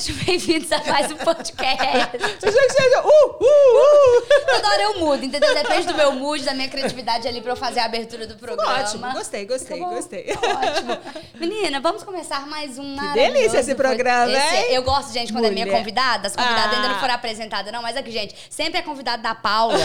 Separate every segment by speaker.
Speaker 1: sejam bem-vindos a mais um podcast.
Speaker 2: Seja, seja, uh, uh, uh.
Speaker 1: Toda hora eu mudo, entendeu? Depende do meu mood, da minha criatividade ali pra eu fazer a abertura do programa.
Speaker 2: Ótimo, gostei, gostei, gostei.
Speaker 1: Ótimo. Menina, vamos começar mais um
Speaker 2: Que delícia esse programa,
Speaker 1: esse-
Speaker 2: hein?
Speaker 1: Eu gosto, gente, quando é minha
Speaker 2: Mulher.
Speaker 1: convidada. As convidadas
Speaker 2: Ah.
Speaker 1: ainda não foram apresentadas, não. Mas aqui, gente, sempre é convidada da Paula.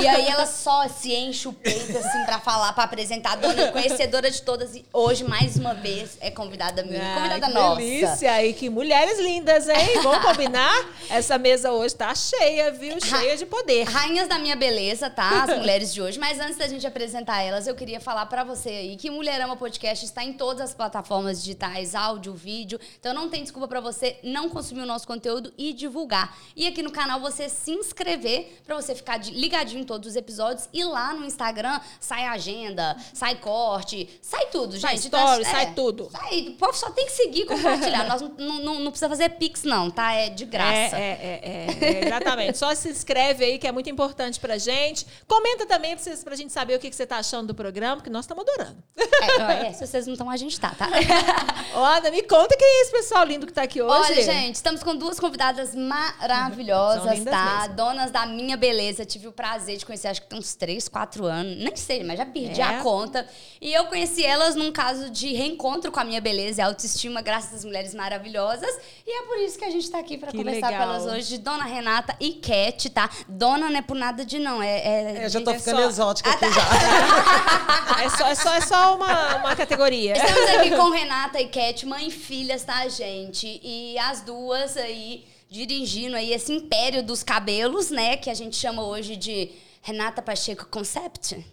Speaker 1: e aí ela só se enche o peito, assim, pra falar, pra apresentar. Dona conhecedora de todas. E hoje, mais uma vez, é convidada minha.
Speaker 2: Ai,
Speaker 1: convidada
Speaker 2: que
Speaker 1: nossa.
Speaker 2: delícia! E que mulheres lindas, hein? Vamos combinar? Essa mesa hoje tá cheia, viu? Cheia de poder.
Speaker 1: Rainhas da minha beleza, tá? As mulheres de hoje. Mas antes da gente apresentar elas, eu queria falar pra você aí que Mulherama Podcast está em todas as plataformas digitais, áudio, vídeo. Então não tem desculpa pra você não consumir o nosso conteúdo e divulgar. E aqui no canal você se inscrever pra você ficar ligadinho em todos os episódios. E lá no Instagram sai agenda, sai corte, sai tudo,
Speaker 2: Sai
Speaker 1: gente.
Speaker 2: story,
Speaker 1: Então,
Speaker 2: sai tudo.
Speaker 1: Sai, o povo só tem que seguir e compartilhar. Nós não, não, não- precisa fazer pix, não, tá? É de graça.
Speaker 2: É, é, é, é, é, exatamente. Só se inscreve aí, que é muito importante pra gente. Comenta também pra, vocês, pra gente saber o que, que você tá achando do programa, que nós estamos adorando.
Speaker 1: É, é, se vocês não estão, a gente tá, tá?
Speaker 2: Ana, me conta quem é esse pessoal lindo que tá aqui hoje.
Speaker 1: Olha, gente, estamos com duas convidadas maravilhosas, tá?
Speaker 2: mesmo.
Speaker 1: Donas da minha beleza. Tive o prazer de conhecer, acho que tem uns 3, 4 anos. Nem sei, mas já perdi
Speaker 2: É.
Speaker 1: a conta. E eu conheci elas num caso de reencontro com a minha beleza e autoestima, graças às mulheres maravilhosas. E é por isso que a gente tá aqui pra
Speaker 2: Que
Speaker 1: conversar
Speaker 2: legal.
Speaker 1: com elas hoje, Dona Renata e Cat, tá? Dona por nada de não, é... é
Speaker 3: É, já tô
Speaker 2: É
Speaker 3: ficando
Speaker 2: só-
Speaker 3: exótica
Speaker 1: Ah,
Speaker 3: aqui
Speaker 1: tá.
Speaker 3: já.
Speaker 2: É só, é só, é só uma, uma categoria.
Speaker 1: Estamos aqui com Renata e Cat, mãe e filhas, tá, gente? E as duas aí dirigindo aí esse império dos cabelos, né? Que a gente chama hoje de Renata Pacheco Concept.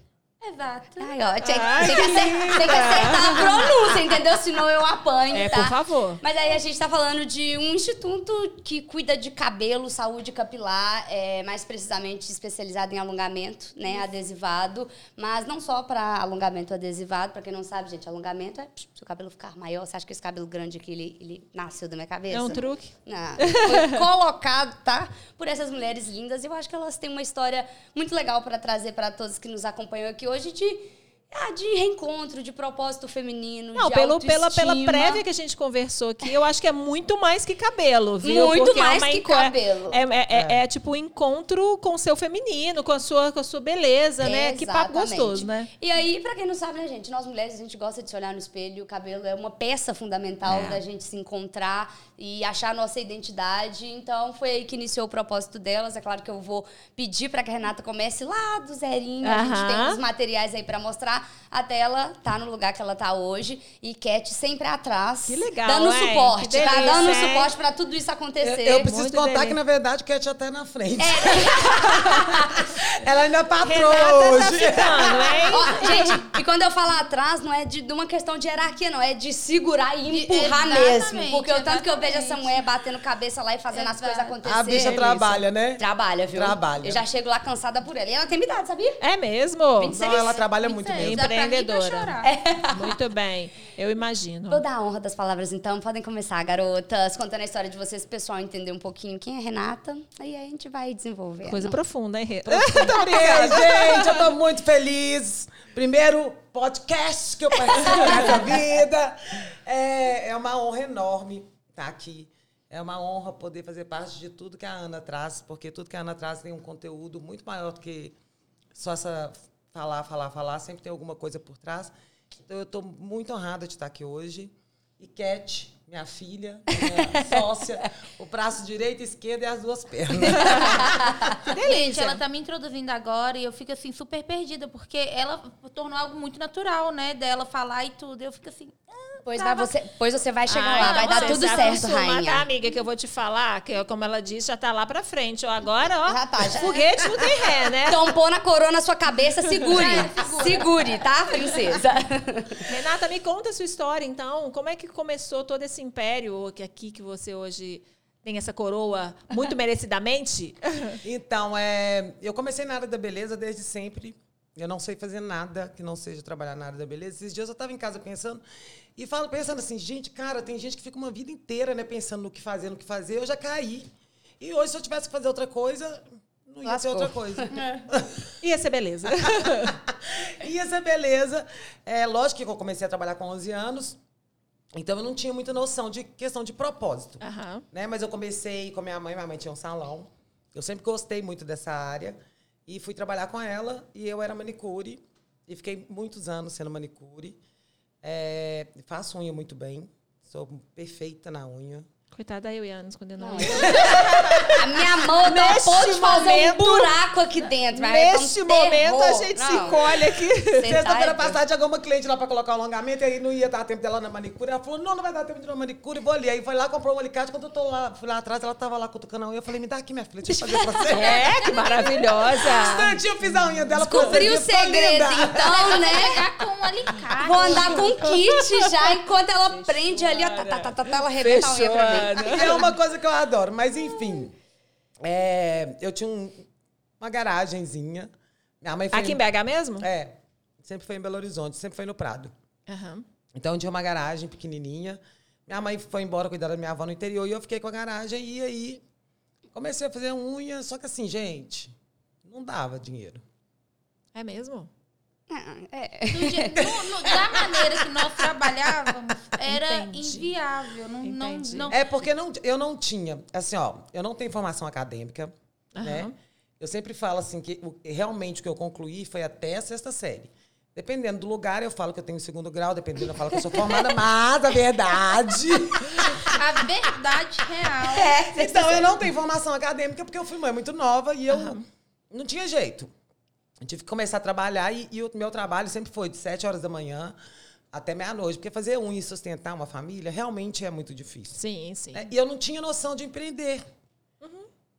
Speaker 4: Exato.
Speaker 1: Ai, ó, tem,
Speaker 2: Ai,
Speaker 1: tem que acer-
Speaker 2: linda.
Speaker 1: tem que acertar a pronúncia, entendeu? Senão eu apanho,
Speaker 2: É,
Speaker 1: tá?
Speaker 2: por favor.
Speaker 1: Mas aí a gente tá falando de um instituto que cuida de cabelo, saúde capilar, é, mais precisamente especializado em alongamento, né, adesivado, mas não só para alongamento adesivado, para quem não sabe, gente, alongamento é psh, se o cabelo ficar maior, você acha que esse cabelo grande aqui ele, ele nasceu da minha cabeça?
Speaker 2: É um truque.
Speaker 1: Não, foi colocado, tá? Por essas mulheres lindas. E eu acho que elas têm uma história muito legal para trazer para todos que nos acompanham aqui hoje de, ah, de reencontro, de propósito feminino,
Speaker 2: Não,
Speaker 1: de
Speaker 2: pelo, pela, pela prévia que a gente conversou aqui, eu acho que é muito mais que cabelo, viu?
Speaker 1: Muito
Speaker 2: Porque é
Speaker 1: mais
Speaker 2: uma
Speaker 1: que
Speaker 2: enco-
Speaker 1: cabelo.
Speaker 2: É, é, é- é tipo um encontro com o seu feminino, com a sua, com a sua beleza, né? Que papo gostoso, né?
Speaker 1: E aí, pra quem não sabe, né, gente? Nós mulheres, a gente gosta de se olhar no espelho. O cabelo é uma peça fundamental
Speaker 2: É.
Speaker 1: da gente se encontrar e achar a nossa identidade. Então, foi aí que iniciou o propósito delas. É claro que eu vou pedir pra que a Renata comece lá do zerinho. A gente tem os materiais aí pra mostrar até ela tá no lugar que ela tá hoje. E Cat sempre atrás.
Speaker 2: Que legal,
Speaker 1: Dando
Speaker 2: hein?
Speaker 1: suporte, tá?
Speaker 2: delícia,
Speaker 1: Dando
Speaker 2: hein?
Speaker 1: suporte pra tudo isso
Speaker 3: Eu,
Speaker 1: acontecer.
Speaker 3: eu preciso
Speaker 2: Muito
Speaker 3: contar
Speaker 2: delícia.
Speaker 3: que, na verdade, Cat até na frente.
Speaker 1: É.
Speaker 3: Ela ainda é patroa
Speaker 2: Renata tá
Speaker 3: hoje.
Speaker 2: ficando, hein?
Speaker 1: Ó, gente, e quando eu falo atrás, não é de, de uma questão de hierarquia, não. É de segurar e empurrar mesmo. Porque o tanto que eu vejo essa
Speaker 4: exatamente.
Speaker 1: mulher batendo cabeça lá e fazendo as coisas acontecer.
Speaker 3: A bicha trabalha, né?
Speaker 1: Trabalha, viu?
Speaker 3: Trabalha.
Speaker 1: Eu já chego lá cansada por ela. E ela tem minha idade, sabia?
Speaker 2: É mesmo?
Speaker 1: 26.
Speaker 3: Não, ela trabalha muito
Speaker 4: Isso aí,
Speaker 3: mesmo.
Speaker 2: Empreendedora.
Speaker 4: chorar.
Speaker 2: Muito bem, eu imagino.
Speaker 1: Vou dar a honra das palavras, então. Podem começar, garotas, contando a história de vocês, pro pessoal entender um pouquinho quem é Renata. Aí a gente vai desenvolver.
Speaker 2: Coisa profunda, hein?
Speaker 3: Ei, gente, eu tô muito feliz. Primeiro podcast que eu participo nessa vida. É, é uma honra enorme estar aqui. É uma honra poder fazer parte de tudo que a Ana traz, porque tudo que a Ana traz tem um conteúdo muito maior do que só essa falar, falar, falar. Sempre tem alguma coisa por trás. Então, eu estou muito honrada de estar aqui hoje. E Cat, minha filha, minha sócia, o braço direito e esquerdo e as duas pernas.
Speaker 4: Gente, ela tá me introduzindo agora e eu fico assim super perdida, porque ela tornou algo muito natural, né? Dela falar e tudo. Eu fico assim.
Speaker 1: Pois, vai você, pois você vai chegar
Speaker 2: Ai,
Speaker 1: lá, vai dar tudo certo,
Speaker 2: acostuma,
Speaker 1: rainha.
Speaker 2: Tá, amiga, que eu vou te falar, que como ela disse, já tá lá pra frente. Ó, agora, ó,
Speaker 1: Já tá, já-
Speaker 2: foguete não tem ré, né?
Speaker 1: Tompou na coroa na sua cabeça, segure. segure, tá, princesa?
Speaker 2: Renata, me conta a sua história, então. Como é que começou todo esse império que aqui que você hoje tem essa coroa muito merecidamente?
Speaker 3: Então, é, eu comecei na área da beleza desde sempre. Eu não sei fazer nada que não seja trabalhar na área da beleza. Esses dias eu estava em casa pensando e falo pensando assim, gente, cara, tem gente que fica uma vida inteira, né, pensando no que fazer, no que fazer. Eu já caí. E hoje se eu tivesse que fazer outra coisa, não ia ser
Speaker 1: Lascou.
Speaker 3: outra coisa.
Speaker 2: Ia ser beleza.
Speaker 3: Ia ser beleza. É lógico que eu comecei a trabalhar com 11 anos. Então eu não tinha muita noção de questão de propósito.
Speaker 2: Aham.
Speaker 3: Né? Mas eu comecei com a minha mãe, minha mãe tinha um salão. Eu sempre gostei muito dessa área. E fui trabalhar com ela e eu era manicure. E fiquei muitos anos sendo manicure. É, faço unha muito bem. Sou perfeita na unha.
Speaker 2: Coitada da eu e Anos quando eu não.
Speaker 1: A minha mão não
Speaker 2: Neste
Speaker 1: pode fazer
Speaker 2: momento-
Speaker 1: um buraco aqui dentro. mas é
Speaker 2: Neste
Speaker 1: um
Speaker 2: momento
Speaker 1: terror.
Speaker 2: a gente se
Speaker 1: Não.
Speaker 2: colhe aqui.
Speaker 1: Tá
Speaker 3: Sexta-feira
Speaker 1: é
Speaker 3: passada chegou uma cliente lá pra colocar o alongamento e aí não ia dar tempo dela na manicure. Ela falou: não, não vai dar tempo de ir na manicure, vou ali. Aí foi lá, comprou um alicate. Quando eu tô lá, fui lá atrás, ela tava lá cutucando a unha. Eu falei: me dá aqui, minha filha, deixa eu fazer pra você.
Speaker 2: É, que maravilhosa.
Speaker 3: Instante, eu fiz a unha dela.
Speaker 1: Descobri o segredo, então, né?
Speaker 4: Pegar com um alicate.
Speaker 1: Vou andar com um kit já, enquanto ela prende ali, ó, tá, tá, tá, tá, tá, ela arrebenta a unha
Speaker 2: Fechou,
Speaker 1: pra mim.
Speaker 3: É uma coisa que eu adoro. Mas, enfim, é, eu tinha um- uma garagenzinha. Minha mãe.
Speaker 2: Aqui em BH mesmo?
Speaker 3: É, sempre foi em Belo Horizonte, sempre foi no Prado.
Speaker 2: Aham.
Speaker 3: Então, tinha uma garagem pequenininha. Minha mãe foi embora cuidar da minha avó no interior e eu fiquei com a garagem. E aí, comecei a fazer unha. Só que assim, gente, não dava dinheiro.
Speaker 2: É mesmo?
Speaker 1: Ah, É.
Speaker 4: Do je- no- no- da maneira que nós trabalhávamos, era
Speaker 2: Entendi.
Speaker 4: inviável. Não, não, não,
Speaker 3: É porque não, eu não tinha, assim, ó, eu não tenho formação acadêmica, né?
Speaker 2: Aham.
Speaker 3: Eu sempre falo assim que o- realmente o que eu concluí foi até a sexta série. Dependendo do lugar, eu falo que eu tenho segundo grau, dependendo, eu falo que eu sou formada, mas a verdade.
Speaker 4: a verdade real.
Speaker 1: É,
Speaker 3: então, eu não tenho formação acadêmica porque eu fui mãe muito nova e eu não tinha jeito. Eu tive que começar a trabalhar e, e o meu trabalho sempre foi de sete horas da manhã até meia-noite, porque fazer unha e sustentar uma família realmente é muito difícil.
Speaker 2: Sim, sim.
Speaker 3: né? E eu não tinha noção de empreender.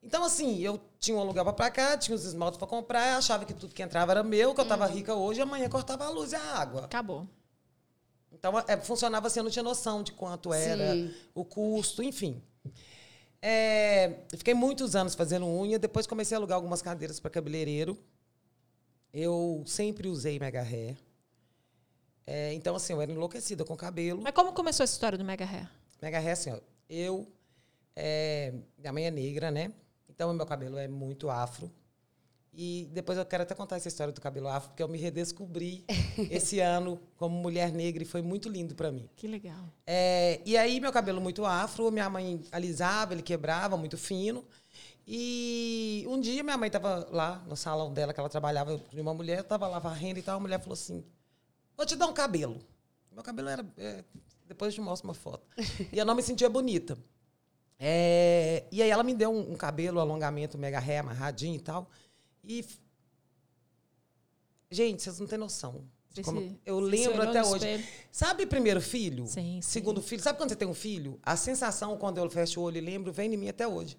Speaker 3: Então, assim, eu tinha um aluguel para cá, tinha os esmaltes para comprar, achava que tudo que entrava era meu, que eu estava rica hoje, amanhã cortava a luz e a água.
Speaker 2: Acabou.
Speaker 3: Então, é, funcionava assim, eu não tinha noção de quanto era
Speaker 1: Sim.
Speaker 3: o custo, enfim. É, fiquei muitos anos fazendo unha, depois comecei a alugar algumas cadeiras para cabeleireiro. Eu sempre usei mega hair. É, então, assim, eu era enlouquecida com cabelo.
Speaker 2: Mas como começou essa história do Mega Hair?
Speaker 3: Mega hair, assim, ó, eu... é, minha mãe é negra, né? Então, meu cabelo é muito afro. E depois eu quero até contar essa história do cabelo afro, porque eu me redescobri esse ano como mulher negra e foi muito lindo para mim.
Speaker 2: Que legal.
Speaker 3: É, e aí, meu cabelo muito afro, minha mãe alisava, ele quebrava, muito fino. E um dia minha mãe estava lá no salão dela, que ela trabalhava de uma mulher, estava lá varrendo e tal, a mulher falou assim: Vou te dar um cabelo. Meu cabelo era. é, depois eu te mostro uma foto. E eu não me sentia bonita. É, e aí ela me deu um, um cabelo, alongamento mega ré, amarradinho e tal. E. Gente, vocês não têm noção. como- eu lembro até hoje.
Speaker 2: espelho?
Speaker 3: Sabe primeiro filho?
Speaker 2: Sim, sim.
Speaker 3: Segundo filho. Sabe quando você tem um filho? A sensação quando eu fecho o olho e lembro vem em mim até hoje.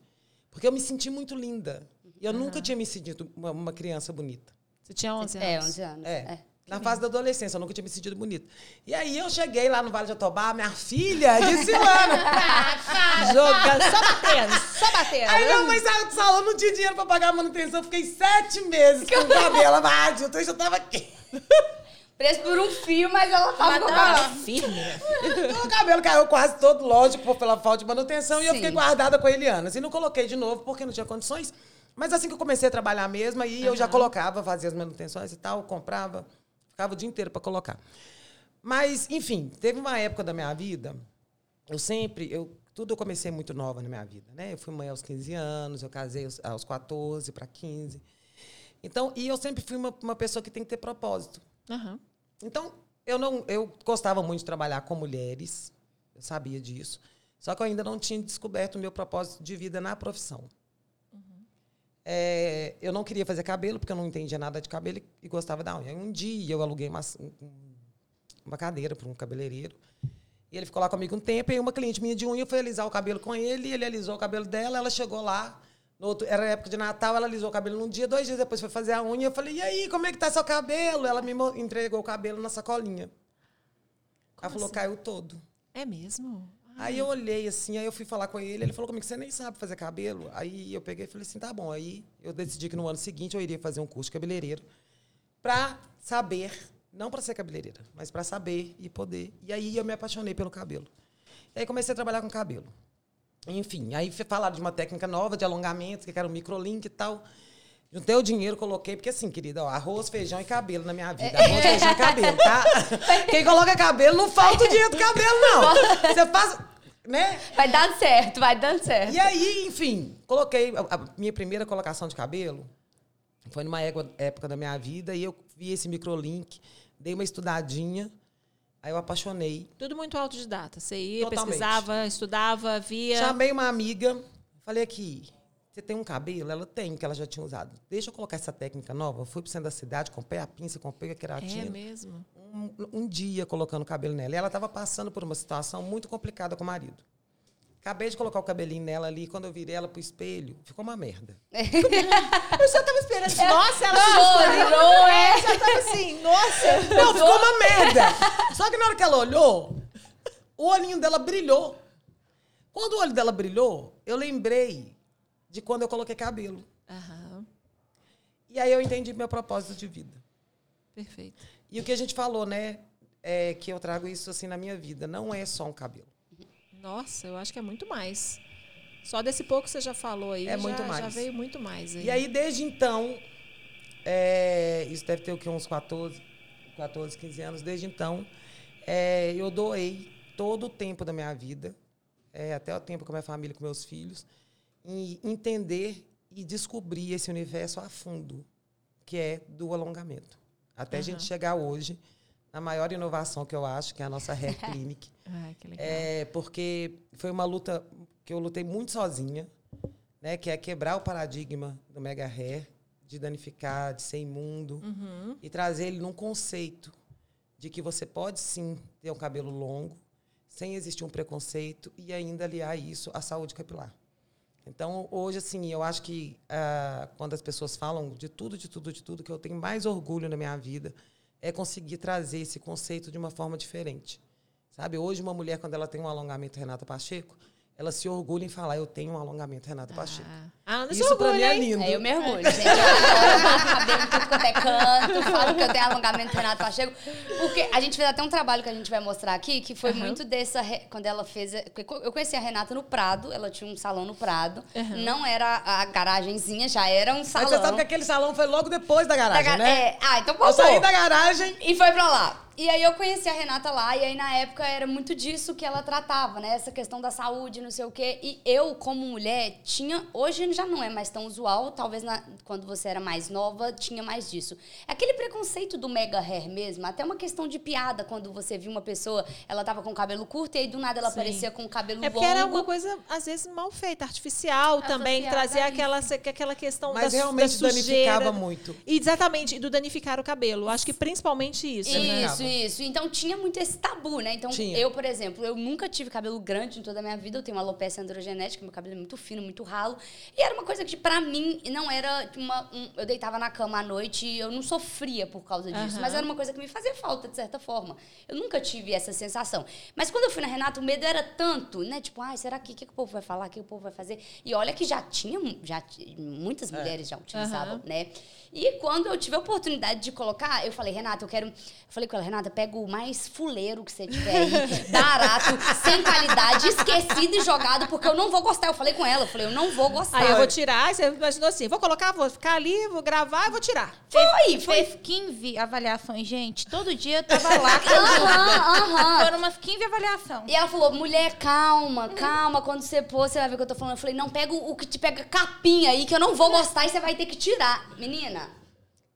Speaker 3: Porque eu me senti muito linda. E eu nunca tinha me sentido uma, uma criança bonita.
Speaker 2: Você tinha 11 anos?
Speaker 1: É, 11 anos.
Speaker 3: É.
Speaker 1: É.
Speaker 3: Na fase da adolescência, eu nunca tinha me sentido bonita. E aí eu cheguei lá no Vale de Atobá, minha filha, disse Silana.
Speaker 2: Jogando, só batendo, só batendo.
Speaker 3: Aí minha mãe saiu do salão, não tinha dinheiro pra pagar a manutenção. Eu Fiquei sete meses com o cabelo. Ah, eu já tava aqui.
Speaker 1: Preso por um fio, mas ela tava com o cabelo.
Speaker 2: firme.
Speaker 3: Então, o cabelo caiu quase todo, lógico, pela falta de manutenção, e eu
Speaker 1: Sim.
Speaker 3: fiquei guardada com ele anos. E não coloquei de novo, porque não tinha condições. Mas assim que eu comecei a trabalhar mesmo, aí eu já colocava, fazia as manutenções e tal, comprava, ficava o dia inteiro para colocar. Mas, enfim, teve uma época da minha vida, eu sempre, eu, tudo eu comecei muito nova na minha vida, né? Eu fui mãe aos 15 anos, eu casei aos, aos 14 para 15. Então, e eu sempre fui uma, uma pessoa que tem que ter propósito.
Speaker 2: Aham.
Speaker 3: Então, eu não, eu gostava muito de trabalhar com mulheres, eu sabia disso. Só que eu ainda não tinha descoberto o meu propósito de vida na profissão. É, eu não queria fazer cabelo, porque eu não entendia nada de cabelo e, gostava da unha. Um dia eu aluguei uma, um- uma cadeira para um cabeleireiro. E ele ficou lá comigo um tempo, e uma cliente minha de unha foi alisar o cabelo com ele, ele alisou o cabelo dela, ela chegou lá. No outro- era época de Natal, ela alisou o cabelo num dia, dois dias depois foi fazer a unha. Eu falei, e aí, como é que tá seu cabelo? Ela me entregou o cabelo na sacolinha. ela falou, caiu todo.
Speaker 2: É mesmo?
Speaker 3: Aí eu olhei assim, aí eu fui falar com ele, ele falou comigo, você nem sabe fazer cabelo? Aí eu peguei e falei assim, tá bom. Aí eu decidi que no ano seguinte eu iria fazer um curso de cabeleireiro para saber, não para ser cabeleireira, mas para saber e poder. E aí eu me apaixonei pelo cabelo. E aí comecei a trabalhar com cabelo. Enfim, aí falaram de uma técnica nova de alongamento, que era o microlink e tal. Juntei o dinheiro, coloquei, porque assim, querida, ó, arroz, feijão e cabelo na minha vida. Arroz, feijão e cabelo, tá? Quem coloca cabelo, não falta o dinheiro do cabelo, não. Você faz, né?
Speaker 1: Vai dando certo, vai dando certo.
Speaker 3: E aí, enfim, coloquei a, minha primeira colocação de cabelo. Foi numa época da minha vida e eu vi esse microlink, dei uma estudadinha, aí eu apaixonei.
Speaker 2: Tudo muito autodidata. Você ia,
Speaker 3: Totalmente.
Speaker 2: pesquisava, estudava, via.
Speaker 3: Chamei uma amiga, falei aqui, você tem um cabelo? Ela tem, que ela já tinha usado. Deixa eu colocar essa técnica nova. Fui pro centro da cidade, comprei a pinça, comprei a queratina.
Speaker 2: É mesmo.
Speaker 3: um, um dia colocando o cabelo nela. E ela estava passando por uma situação muito complicada com o marido. Acabei de colocar o cabelinho nela ali, quando eu virei ela pro espelho, ficou uma merda.
Speaker 2: Eu só tava esperando. Nossa, ela
Speaker 1: Chorou, é.
Speaker 2: já tava assim, nossa.
Speaker 3: Não, ficou uma merda! Só que na hora que ela olhou, o olhinho dela brilhou. Quando o olho dela brilhou, eu lembrei de quando eu coloquei cabelo.
Speaker 2: Aham,
Speaker 3: E aí eu entendi meu propósito de vida.
Speaker 2: perfeito.
Speaker 3: E o que a gente falou, né? É que eu trago isso assim na minha vida. Não é só um cabelo.
Speaker 2: Nossa, eu acho que é muito mais. Só desse pouco que você já falou aí,
Speaker 3: É
Speaker 2: já,
Speaker 3: muito
Speaker 2: já
Speaker 3: mais.
Speaker 2: veio muito mais. Aí.
Speaker 3: E aí, desde então, é, isso deve ter o quê? Uns 14, 14, 15 anos. Desde então, é, eu doei todo o tempo da minha vida, é, até o tempo com a minha família, com meus filhos, em entender e descobrir esse universo a fundo, que é do alongamento. Até a gente chegar hoje na maior inovação que eu acho, que é a nossa Hair Clinic.
Speaker 2: Ai, que legal.
Speaker 3: É, porque foi uma luta que eu lutei muito sozinha, né? Que é quebrar o paradigma do mega hair, de danificar, de ser imundo,
Speaker 2: Uhum.
Speaker 3: e trazer ele num conceito de que você pode sim ter um cabelo longo, sem existir um preconceito, e ainda aliar isso à saúde capilar. Então, hoje, assim, eu acho que ah, quando as pessoas falam de tudo, de tudo, de tudo, que eu tenho mais orgulho na minha vida é conseguir trazer esse conceito de uma forma diferente. Sabe, hoje uma mulher, quando ela tem um alongamento Renata Pacheco, ela se orgulha em falar, eu tenho um alongamento Renata Pacheco.
Speaker 2: Ah, a Ana se
Speaker 3: Isso pra
Speaker 2: orgulha,
Speaker 3: mim é lindo.
Speaker 1: É, eu mergulho, gente. Eu adoro cabelo tudo quanto é canto, falo que eu tenho alongamento Renato Pacheco. Porque a gente fez até um trabalho que a gente vai mostrar aqui, que foi muito dessa. Quando ela fez. Eu conheci a Renata no Prado, ela tinha um salão no Prado. Não era a garagenzinha, já era um
Speaker 3: Mas
Speaker 1: salão.
Speaker 3: você sabe que aquele salão foi logo depois da
Speaker 1: Da
Speaker 3: garagem,
Speaker 1: ga-
Speaker 3: né?
Speaker 1: é, ah, então
Speaker 3: Eu
Speaker 1: passou.
Speaker 3: saí da garagem,
Speaker 1: E foi pra lá. E aí eu conheci a Renata lá, e aí na época era muito disso que ela tratava, né? Essa questão da saúde, não sei o quê. E eu, como mulher, tinha. Hoje já não é mais tão usual, talvez na- quando você era mais nova, tinha mais disso. Aquele preconceito do mega hair mesmo, até uma questão de piada, quando você viu uma pessoa, ela tava com o cabelo curto, e aí do nada ela
Speaker 2: Sim.
Speaker 1: aparecia com o cabelo
Speaker 2: É porque
Speaker 1: longo.
Speaker 2: era uma coisa, às vezes, mal feita, artificial também, que
Speaker 4: Associada
Speaker 2: trazia
Speaker 4: a
Speaker 2: aquela, aquela questão
Speaker 3: mas
Speaker 2: da,
Speaker 3: realmente
Speaker 2: da sujeira.
Speaker 3: danificava muito.
Speaker 2: E Exatamente, e do danificar o cabelo. Acho que principalmente isso. né?
Speaker 1: Isso. Então tinha muito esse tabu, né? Então,
Speaker 3: Tinha.
Speaker 1: eu, por exemplo, eu nunca tive cabelo grande em toda a minha vida. Eu tenho uma alopecia androgenética, meu cabelo é muito fino, muito ralo. E era uma coisa que, pra mim, não era uma. um- eu deitava na cama à noite e eu não sofria por causa disso.
Speaker 2: Aham.
Speaker 1: Mas era uma coisa que me fazia falta, de certa forma. Eu nunca tive essa sensação. Mas quando eu fui na Renata, o medo era tanto, né? Tipo, ai, será que o que, que o povo vai falar? O que o povo vai fazer? E olha que já tinha, já muitas mulheres já utilizavam,
Speaker 2: Aham.
Speaker 1: né? E quando eu tive a oportunidade de colocar, eu falei, Renata, eu quero. Eu falei com ela, Renata, pega o mais fuleiro que você tiver aí, barato, sem qualidade, esquecido e jogado, porque eu não vou gostar. Eu falei com ela, eu falei, eu não vou gostar.
Speaker 2: Aí eu vou tirar, você imaginou assim, vou colocar, vou ficar ali, vou gravar e vou tirar.
Speaker 1: Foi, foi.
Speaker 4: Fez 15 avaliações, gente. Todo dia eu tava lá.
Speaker 1: Aham, aham.
Speaker 4: Foram umas 15 avaliações.
Speaker 1: E ela falou, mulher, calma, calma, quando você pôr, você vai ver o que eu tô falando. Eu falei, não, pega o que te pega capinha aí, que eu não vou gostar e você vai ter que tirar. Menina,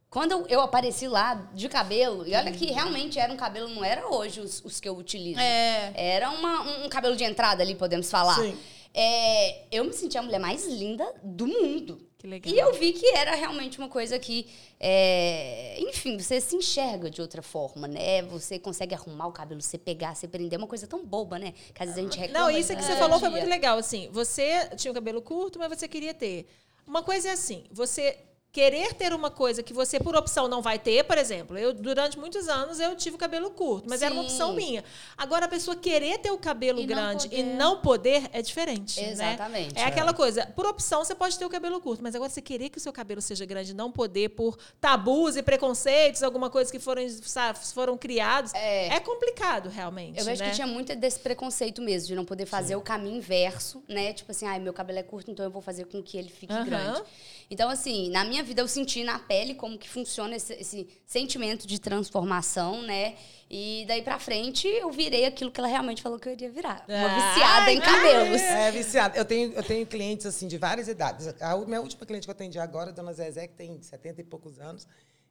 Speaker 1: quando eu, apareci lá de cabelo, e olha que realmente era um cabelo, não era hoje os, os que eu utilizo.
Speaker 4: É.
Speaker 1: Era uma- um, um cabelo de entrada ali, podemos falar.
Speaker 3: Sim.
Speaker 1: É, eu me senti a mulher mais linda do mundo.
Speaker 2: Que legal.
Speaker 1: E eu vi que era realmente uma coisa que, é, enfim, você se enxerga de outra forma, né? Você consegue arrumar o cabelo, você pegar, você prender, é uma coisa tão boba, né? Que às vezes a gente reclama.
Speaker 2: Não, isso é que
Speaker 1: do
Speaker 2: você falou foi muito legal. Assim, você tinha o cabelo curto, mas você queria ter. Uma coisa é assim, você querer ter uma coisa que você, por opção, não vai ter, por exemplo, eu, durante muitos anos, eu tive o cabelo curto, mas era uma
Speaker 1: Sim.
Speaker 2: opção minha. Agora, a pessoa querer ter o cabelo
Speaker 4: E não
Speaker 2: grande e
Speaker 4: poder.
Speaker 2: não poder é diferente. né?
Speaker 1: Exatamente.
Speaker 2: É aquela coisa, por opção, você pode ter o cabelo curto, mas agora você querer que o seu cabelo seja grande e não poder por tabus e preconceitos, alguma coisa que foram, sa- foram criados, é, complicado, realmente.
Speaker 1: Eu vejo
Speaker 2: né?
Speaker 1: que tinha muito desse preconceito mesmo, de não poder fazer o caminho inverso, né? Tipo assim, ai, meu cabelo é curto, então eu vou fazer com que ele fique
Speaker 2: Aham.
Speaker 1: grande. Então, assim, na minha vida eu senti na pele como que funciona esse, esse sentimento de transformação, né? E daí pra frente eu virei aquilo que ela realmente falou que eu iria virar. Uma
Speaker 2: Ah,
Speaker 1: viciada em cabelos.
Speaker 3: É, viciada. Eu tenho, eu tenho clientes, assim, de várias idades. A minha última cliente que eu atendi agora, a dona Zezé, que tem 70 e poucos anos.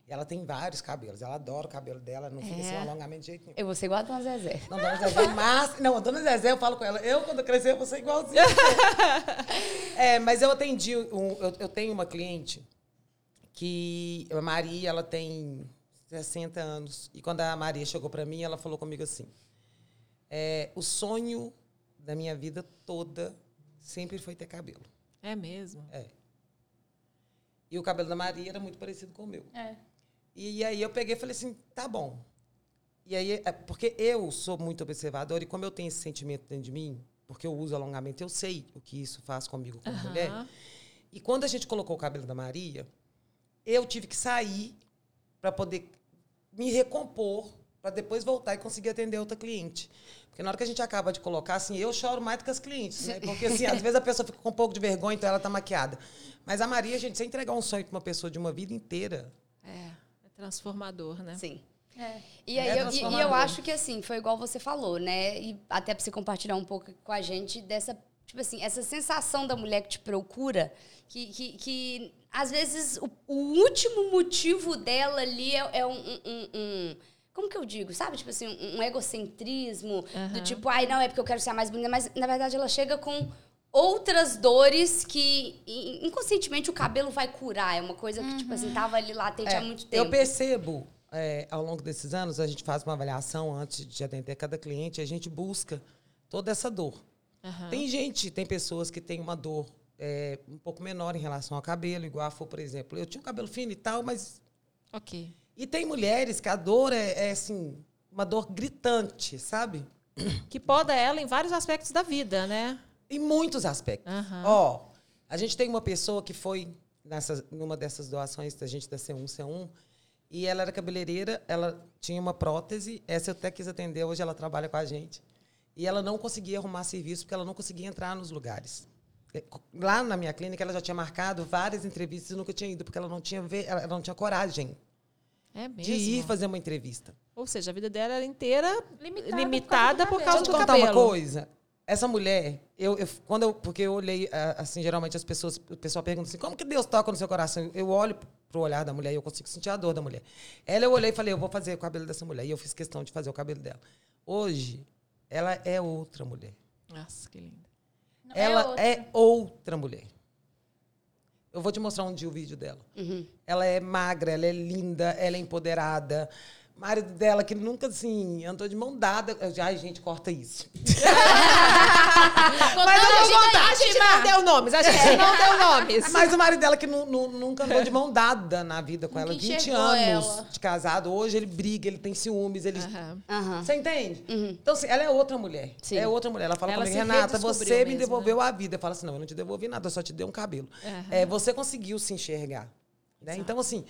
Speaker 3: E ela tem vários cabelos. Ela adora o cabelo dela, não fica
Speaker 1: É.
Speaker 3: sem alongamento de jeito nenhum.
Speaker 1: Eu vou ser igual a Dona Zezé.
Speaker 3: Não, dona Zezé, é mas... Não, a dona Zezé, eu falo com ela, eu, quando eu crescer, eu vou ser igualzinha. é, mas eu atendi, um, eu, eu tenho uma cliente que, a Maria, ela tem 60 anos. E quando a Maria chegou para mim, ela falou comigo assim, é, o sonho da minha vida toda sempre foi ter cabelo.
Speaker 2: É mesmo?
Speaker 3: É. E o cabelo da Maria era muito parecido com o meu.
Speaker 4: É.
Speaker 3: E aí eu peguei e falei assim, tá bom. E aí, é porque eu sou muito observadora e como eu tenho esse sentimento dentro de mim, porque eu uso alongamento, eu sei o que isso faz comigo como
Speaker 2: Aham.
Speaker 3: mulher. E quando a gente colocou o cabelo da Maria, eu tive que sair para poder me recompor, para depois voltar e conseguir atender outra cliente. Porque na hora que a gente acaba de colocar, assim, eu choro mais do que as clientes, né? Porque, assim, às vezes a pessoa fica com um pouco de vergonha, então ela tá maquiada. Mas a Maria, gente, você entregar um sonho para uma pessoa de uma vida inteira,
Speaker 2: transformador, né?
Speaker 1: Sim.
Speaker 4: É.
Speaker 1: E,
Speaker 3: É
Speaker 1: aí, eu, e- eu acho que assim, foi igual você falou, né? E até pra você compartilhar um pouco com a gente dessa, tipo assim, essa sensação da mulher que te procura, que, que, que às vezes o, o último motivo dela ali é, é um, um- um- Como que eu digo? Sabe? Tipo assim, um, um egocentrismo, do
Speaker 2: Aham.
Speaker 1: tipo, ai, não, é porque eu quero ser a mais bonita, mas na verdade ela chega com outras dores que in- inconscientemente o cabelo vai curar. É uma coisa que, tipo assim, tava ali latente há
Speaker 3: É,
Speaker 1: muito tempo.
Speaker 3: Eu percebo, é, ao longo desses anos, a gente faz uma avaliação antes de atender cada cliente, a gente busca toda essa dor.
Speaker 2: Aham.
Speaker 3: Tem gente, tem pessoas que têm uma dor é, um pouco menor em relação ao cabelo, igual a Fô, por exemplo. Eu tinha um cabelo fino e tal, mas.
Speaker 2: Ok.
Speaker 3: E tem mulheres que a dor é, é, assim, uma dor gritante, sabe?
Speaker 2: Que poda ela em vários aspectos da vida, né?
Speaker 3: Em muitos aspectos. Ó, a gente tem uma pessoa que foi nessa, numa dessas doações da gente da C1, C1, e ela era cabeleireira, ela tinha uma prótese, essa eu até quis atender, hoje ela trabalha com a gente. E ela não conseguia arrumar serviço porque ela não conseguia entrar nos lugares. É, Lá na minha clínica, ela já tinha marcado várias entrevistas e nunca tinha ido, porque ela não tinha, ve- ela não tinha coragem
Speaker 2: É mesmo.
Speaker 3: de ir fazer uma entrevista.
Speaker 2: Ou seja, a vida dela era inteira
Speaker 4: Limitada
Speaker 2: limitada,
Speaker 4: por causa
Speaker 2: causa
Speaker 3: Deixa
Speaker 2: do
Speaker 3: eu
Speaker 2: cabelo.
Speaker 3: contar uma coisa. Essa mulher, eu, eu- quando eu, porque eu olhei, assim, geralmente as pessoas, o pessoal pergunta assim, como que Deus toca no seu coração? Eu olho pro olhar da mulher e eu consigo sentir a dor da mulher. Ela eu olhei e falei, eu vou fazer o cabelo dessa mulher. E eu fiz questão de fazer o cabelo dela. Hoje, ela é outra mulher.
Speaker 2: Nossa, que linda.
Speaker 4: Não,
Speaker 3: ela
Speaker 4: outra.
Speaker 3: é outra mulher. Eu vou te mostrar um dia o vídeo dela.
Speaker 1: Uhum.
Speaker 3: Ela é magra, ela é linda, ela é empoderada. O marido dela, que nunca, assim, andou de mão dada. Eu, Ai, gente, corta isso.
Speaker 2: Mas eu vou contar. A gente não deu nomes. A gente não deu nomes.
Speaker 3: Mas o marido dela, que nu- nu- nunca andou de mão dada na vida com
Speaker 4: Nunca
Speaker 3: ela, 20
Speaker 4: enxergou
Speaker 3: anos
Speaker 4: ela.
Speaker 3: de casado. Hoje ele briga, ele tem ciúmes, ele.
Speaker 2: Aham.
Speaker 3: Você entende? Então, assim, ela é outra mulher.
Speaker 1: Sim.
Speaker 3: É outra mulher. Ela fala
Speaker 2: Ela
Speaker 3: comigo, Renata, você me
Speaker 2: mesmo,
Speaker 3: devolveu a vida. Eu falo assim, não, eu não te devolvi nada, eu só te dei um cabelo. É, você conseguiu se enxergar. né? Então, assim,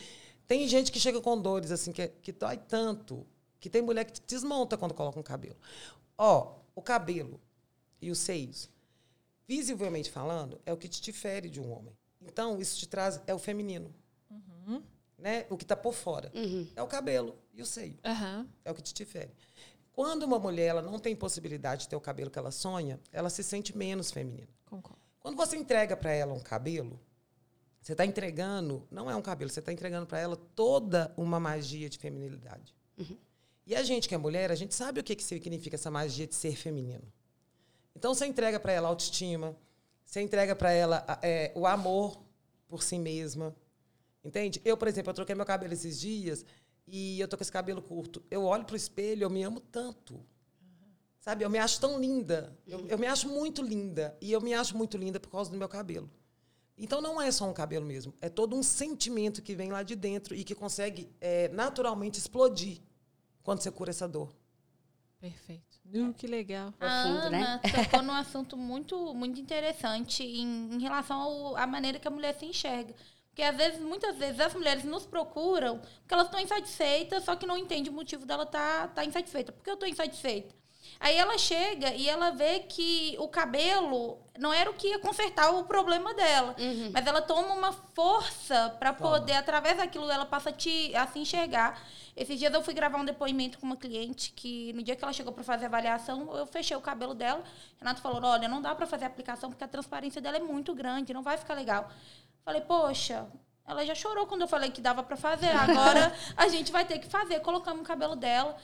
Speaker 3: tem gente que chega com dores, assim, que, que dói tanto, que tem mulher que desmonta quando coloca um cabelo. Ó, o cabelo e os seios, visivelmente falando, é o que te difere de um homem. Então, isso te traz, é o feminino. Né? O que está por fora. É o cabelo e o seio.
Speaker 2: Aham.
Speaker 3: É o que te difere. Quando uma mulher ela não tem possibilidade de ter o cabelo que ela sonha, ela se sente menos feminina.
Speaker 2: Concordo.
Speaker 3: Quando você entrega para ela um cabelo, você está entregando, não é um cabelo, você está entregando para ela toda uma magia de feminilidade. E a gente que é mulher, a gente sabe o que, que significa essa magia de ser feminino. Então você entrega para ela autoestima, você entrega para ela é, o amor por si mesma. Entende? Eu, por exemplo, eu troquei meu cabelo esses dias e eu tô com esse cabelo curto. Eu olho pro espelho, eu me amo tanto. Sabe? Eu me acho tão linda. Eu, eu me acho muito linda. E eu me acho muito linda por causa do meu cabelo. Então não é só um cabelo mesmo. É todo um sentimento que vem lá de dentro e que consegue é, naturalmente explodir quando você cura essa dor.
Speaker 2: Perfeito. Uh, que legal.
Speaker 4: A
Speaker 1: Profundo, né?
Speaker 4: Ana tocou num assunto muito, muito interessante em, em relação à maneira que a mulher se enxerga. Porque às vezes, muitas vezes, as mulheres nos procuram porque elas estão insatisfeitas, só que não entendem o motivo dela estar tá, tá insatisfeita. Por que eu estou insatisfeita? Aí ela chega e ela vê que o cabelo não era o que ia consertar o problema dela.
Speaker 1: Uhum.
Speaker 4: Mas ela toma uma força para poder, através daquilo, ela passa a, te, a se enxergar. Esses dias eu fui gravar um depoimento com uma cliente que, no dia que ela chegou para fazer a avaliação, eu fechei o cabelo dela. Renato falou: olha, não dá para fazer a aplicação porque a transparência dela é muito grande, não vai ficar legal. Falei, poxa. Ela já chorou quando eu falei que dava para fazer. Agora a gente vai ter que fazer. Colocamos o cabelo dela.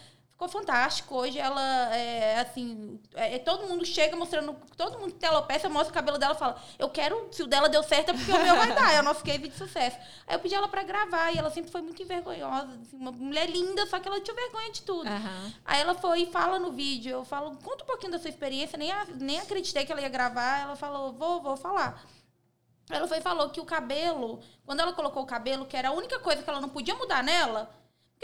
Speaker 4: Ficou fantástico. Hoje ela é assim. É, todo mundo chega mostrando. Todo mundo que tem alopecia mostra o cabelo dela e fala: Eu quero, se o dela deu certo, é porque o meu vai dar. É o nosso case de sucesso. Aí eu pedi ela pra gravar e ela sempre foi muito envergonhosa. Assim, uma mulher linda, só que ela tinha vergonha de tudo.
Speaker 2: Aham.
Speaker 4: Aí ela foi e fala no vídeo. Eu falo: Conta um pouquinho da sua experiência. Nem, nem acreditei que ela ia gravar. Ela falou: Vou, vou falar. Ela foi e falou que o cabelo, quando ela colocou o cabelo, que era a única coisa que ela não podia mudar nela,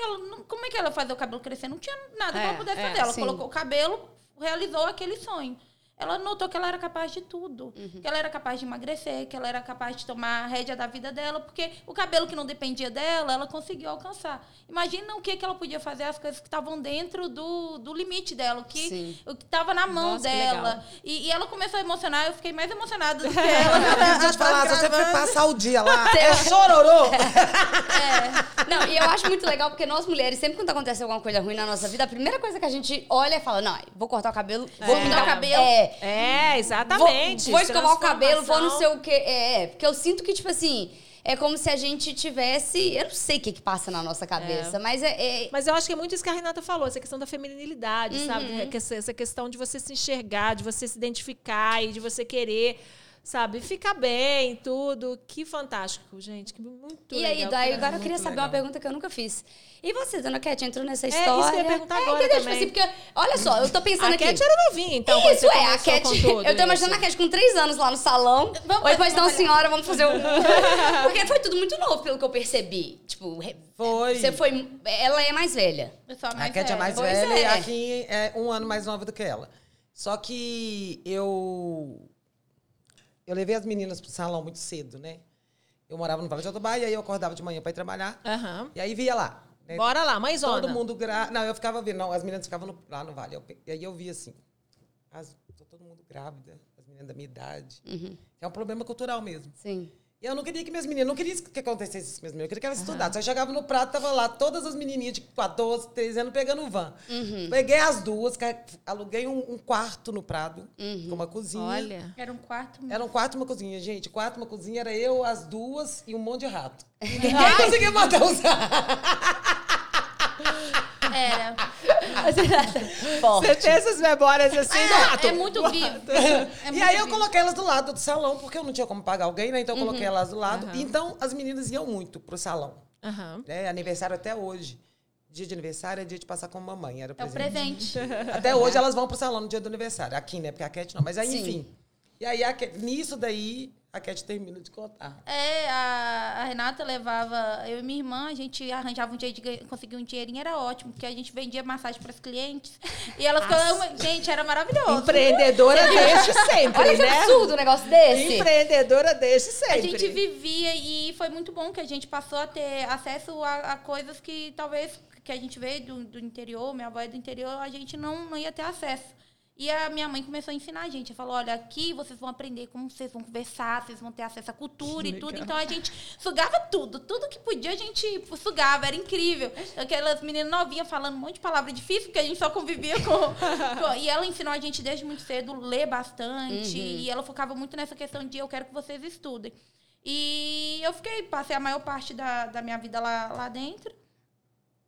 Speaker 4: ela como é que ela fazer o cabelo crescer? Não tinha nada
Speaker 2: É,
Speaker 4: pudesse
Speaker 2: é,
Speaker 4: fazer. Ela
Speaker 1: sim.
Speaker 4: colocou o cabelo, realizou aquele sonho. Ela notou que ela era capaz de tudo. Que ela era capaz de emagrecer, que ela era capaz de tomar a rédea da vida dela, porque o cabelo que não dependia dela, ela conseguiu alcançar. Imagina o que, que ela podia fazer, as coisas que estavam dentro do, do limite dela, o que
Speaker 1: Sim.
Speaker 4: o que estava na mão
Speaker 2: Nossa,
Speaker 4: dela. E, e ela começou a emocionar, eu fiquei mais emocionada do que ela.
Speaker 3: Deixa eu te falar, se você for
Speaker 4: Gravando.
Speaker 3: passar o dia lá, é chororô.
Speaker 1: Não, e eu acho muito legal porque nós mulheres, sempre quando acontece alguma coisa ruim na nossa vida, a primeira coisa que a gente olha e fala: Não, vou cortar o cabelo, vou
Speaker 4: É.
Speaker 1: pintar o cabelo.
Speaker 4: É.
Speaker 1: É,
Speaker 2: É, exatamente.
Speaker 1: Vou, vou escovar o cabelo, vou não sei o quê. É, é, porque eu sinto que, tipo assim, é como se a gente tivesse. Eu não sei o que, que passa na nossa cabeça, mas é. é-
Speaker 2: Mas eu acho que é muito isso que a Renata falou, essa questão da feminilidade,
Speaker 1: Uhum.
Speaker 2: sabe? Essa, essa questão de você se enxergar, de você se identificar e de você querer, sabe, ficar bem, tudo. Que fantástico, gente. Que muito
Speaker 1: E aí, daí, agora eu queria saber
Speaker 3: legal.
Speaker 1: uma pergunta que eu nunca fiz. E você, dona Cat, entrou nessa
Speaker 2: isso
Speaker 1: história?
Speaker 2: que eu ia perguntar
Speaker 1: é,
Speaker 2: agora
Speaker 1: entendeu?
Speaker 2: também.
Speaker 1: Tipo assim, porque, olha só, eu tô pensando
Speaker 2: A
Speaker 1: aqui.
Speaker 2: Cat era novinha, então.
Speaker 1: isso
Speaker 2: você
Speaker 1: é, a Cat. eu tô imaginando
Speaker 2: isso.
Speaker 1: a Cat com três anos lá no salão.
Speaker 4: Vamos
Speaker 1: Oi, pois não, senhora, vamos fazer um. Porque foi tudo muito novo, pelo que eu percebi. Tipo,
Speaker 3: Foi.
Speaker 1: você foi. Ela é mais velha.
Speaker 4: Eu sou a
Speaker 3: A
Speaker 4: mais
Speaker 3: Cat é
Speaker 4: velha.
Speaker 3: mais
Speaker 1: Pois
Speaker 3: velha
Speaker 1: é.
Speaker 3: e a Kim é um ano mais nova do que ela. Só que eu. Eu levei as meninas pro salão muito cedo, né? Eu morava no Vale de Autobá e aí eu acordava de manhã pra ir trabalhar.
Speaker 2: Aham.
Speaker 3: E aí via lá. né?
Speaker 2: Bora lá, mãezona.
Speaker 3: Todo mundo grávida. Não, eu ficava vendo. Não, as meninas ficavam no- lá no Vale. Eu e aí eu via assim. As, todo mundo grávida, as meninas da minha idade. É um problema cultural mesmo.
Speaker 1: Sim.
Speaker 3: E eu não queria que minhas meninas, não queria que acontecesse isso com minhas meninas, eu queria que elas estudassem. Aí eu chegava no prato, tava lá todas as menininhas de 14, 13 anos pegando van. Peguei as duas, aluguei um, um quarto no Prado, com uma cozinha.
Speaker 2: Olha.
Speaker 4: Era um quarto.
Speaker 3: Era um quarto e uma cozinha, gente. Quarto e uma cozinha, era eu, as duas e um monte de rato. E ninguém conseguia mandar usar.
Speaker 4: Era.
Speaker 2: Você
Speaker 1: Forte.
Speaker 2: tem essas memórias assim do rato.
Speaker 4: É muito vivo. É
Speaker 3: e
Speaker 4: muito
Speaker 3: aí eu coloquei elas do lado do salão, porque eu não tinha como pagar alguém, né? Então eu coloquei elas do lado.
Speaker 2: Aham.
Speaker 3: Então as meninas iam muito pro salão. Né? Aniversário até hoje. Dia de aniversário é dia de passar com a mamãe. Era
Speaker 4: É o
Speaker 3: presente.
Speaker 4: presente.
Speaker 3: Até hoje elas vão pro salão no dia do aniversário. Aqui, né? Porque a Cat não. Mas aí,
Speaker 1: Sim.
Speaker 3: enfim. E aí, a Cat- nisso daí, a Cat termina de contar.
Speaker 4: É, a, a Renata levava, eu e minha irmã, a gente arranjava um jeito de conseguir um dinheirinho, era ótimo, porque a gente vendia massagem para os clientes. E elas ficavam, gente, era maravilhoso.
Speaker 2: Empreendedora desde sempre,
Speaker 1: Olha que
Speaker 2: né?
Speaker 1: absurdo um negócio desse.
Speaker 2: Empreendedora desde sempre.
Speaker 4: A gente vivia e foi muito bom que a gente passou a ter acesso a, a coisas que talvez que a gente veio do, do interior, minha avó é do interior, a gente não, não ia ter acesso. E a minha mãe começou a ensinar a gente. Ela falou: olha, aqui vocês vão aprender como vocês vão conversar, vocês vão ter acesso à cultura e tudo. Então a gente sugava tudo. Tudo que podia a gente sugava, era incrível. Aquelas meninas novinhas falando um monte de palavra difícil, porque a gente só convivia com. com- e ela ensinou a gente desde muito cedo ler bastante. E ela focava muito nessa questão de eu quero que vocês estudem. E eu fiquei, passei a maior parte da, da minha vida lá, lá dentro.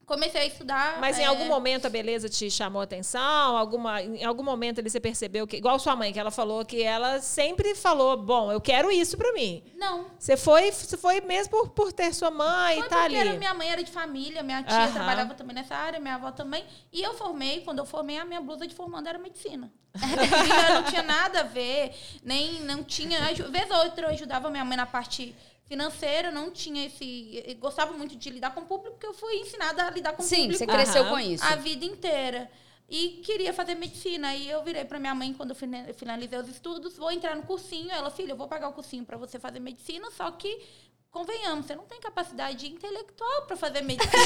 Speaker 4: Comecei a estudar.
Speaker 2: Mas em
Speaker 4: é,
Speaker 2: algum momento a beleza te chamou a atenção? Alguma, em algum momento você percebeu que, igual sua mãe, que ela falou que ela sempre falou: bom, eu quero isso pra mim.
Speaker 4: Não.
Speaker 2: Você foi, você foi mesmo por, por ter sua mãe
Speaker 4: Foi
Speaker 2: e tá ali.
Speaker 4: era, minha mãe era de família, minha tia
Speaker 2: Aham.
Speaker 4: trabalhava também nessa área, minha avó também. E eu formei, quando eu formei, a minha blusa de formando era medicina. Então, não tinha nada a ver, nem não tinha. aju- Vez ou outra eu ajudava minha mãe na parte financeira, não tinha esse. Gostava muito de lidar com o público, porque eu fui ensinada a lidar com o
Speaker 1: Sim,
Speaker 4: público
Speaker 1: você cresceu com isso.
Speaker 4: a vida inteira. E queria fazer medicina. E eu virei para minha mãe quando eu fina- finalizei os estudos, vou entrar no cursinho. Ela, filha, eu vou pagar o cursinho para você fazer medicina, só que convenhamos, você não tem capacidade intelectual para fazer medicina.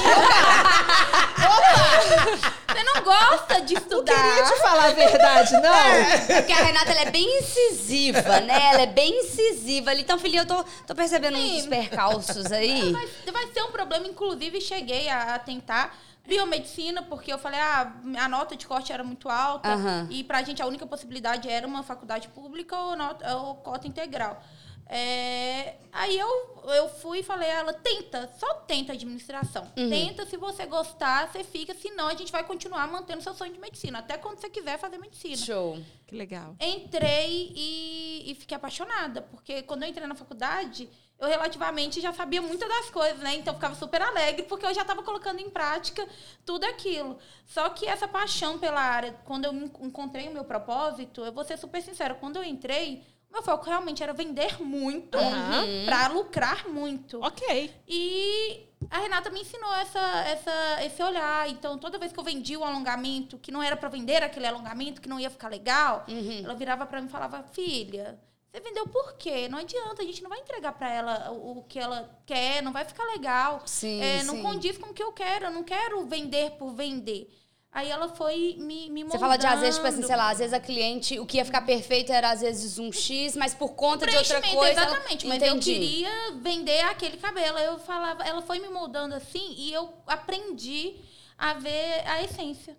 Speaker 4: você não gosta de estudar.
Speaker 2: Não queria te falar a verdade, não.
Speaker 1: Porque a Renata ela é bem incisiva, né? Ela é bem incisiva. Então, filha, eu tô, tô percebendo
Speaker 4: Sim.
Speaker 1: uns percalços aí.
Speaker 4: Vai, vai ser um problema, inclusive cheguei a, a tentar biomedicina, porque eu falei, ah, a nota de corte era muito alta,
Speaker 1: Aham.
Speaker 4: e pra gente a única possibilidade era uma faculdade pública ou, nota, ou cota integral. É, aí eu, eu fui e falei a ela, tenta, só tenta administração. Tenta, se você gostar, você fica, senão a gente vai continuar mantendo seu sonho de medicina, até quando você quiser fazer medicina.
Speaker 1: Show.
Speaker 2: Que legal.
Speaker 4: Entrei e, e fiquei apaixonada, porque quando eu entrei na faculdade, eu relativamente já sabia muitas das coisas, né? Então eu ficava super alegre, porque eu já estava colocando em prática tudo aquilo. Só que essa paixão pela área, quando eu en- encontrei o meu propósito, eu vou ser super sincera, quando eu entrei, meu foco realmente era vender muito
Speaker 2: Aham.
Speaker 4: para lucrar muito.
Speaker 2: Ok.
Speaker 4: E a Renata me ensinou essa, essa, esse olhar. Então, toda vez que eu vendia um alongamento, que não era para vender aquele alongamento, que não ia ficar legal, ela virava para mim e falava: Filha, você vendeu por quê? Não adianta, a gente não vai entregar para ela o, o que ela quer, não vai ficar legal.
Speaker 1: Sim,
Speaker 4: É, não
Speaker 1: sim.
Speaker 4: condiz com o que eu quero, eu não quero vender por vender. Aí ela foi me, me
Speaker 1: Você fala de, às vezes, tipo assim,
Speaker 4: moldando.
Speaker 1: sei lá, às vezes a cliente, o que ia ficar perfeito era, às vezes, um X, mas por conta de outra coisa. ela-
Speaker 4: exatamente. Mas
Speaker 1: Entendi.
Speaker 4: eu queria vender aquele cabelo. Eu falava, ela foi me moldando assim e eu aprendi a ver a essência.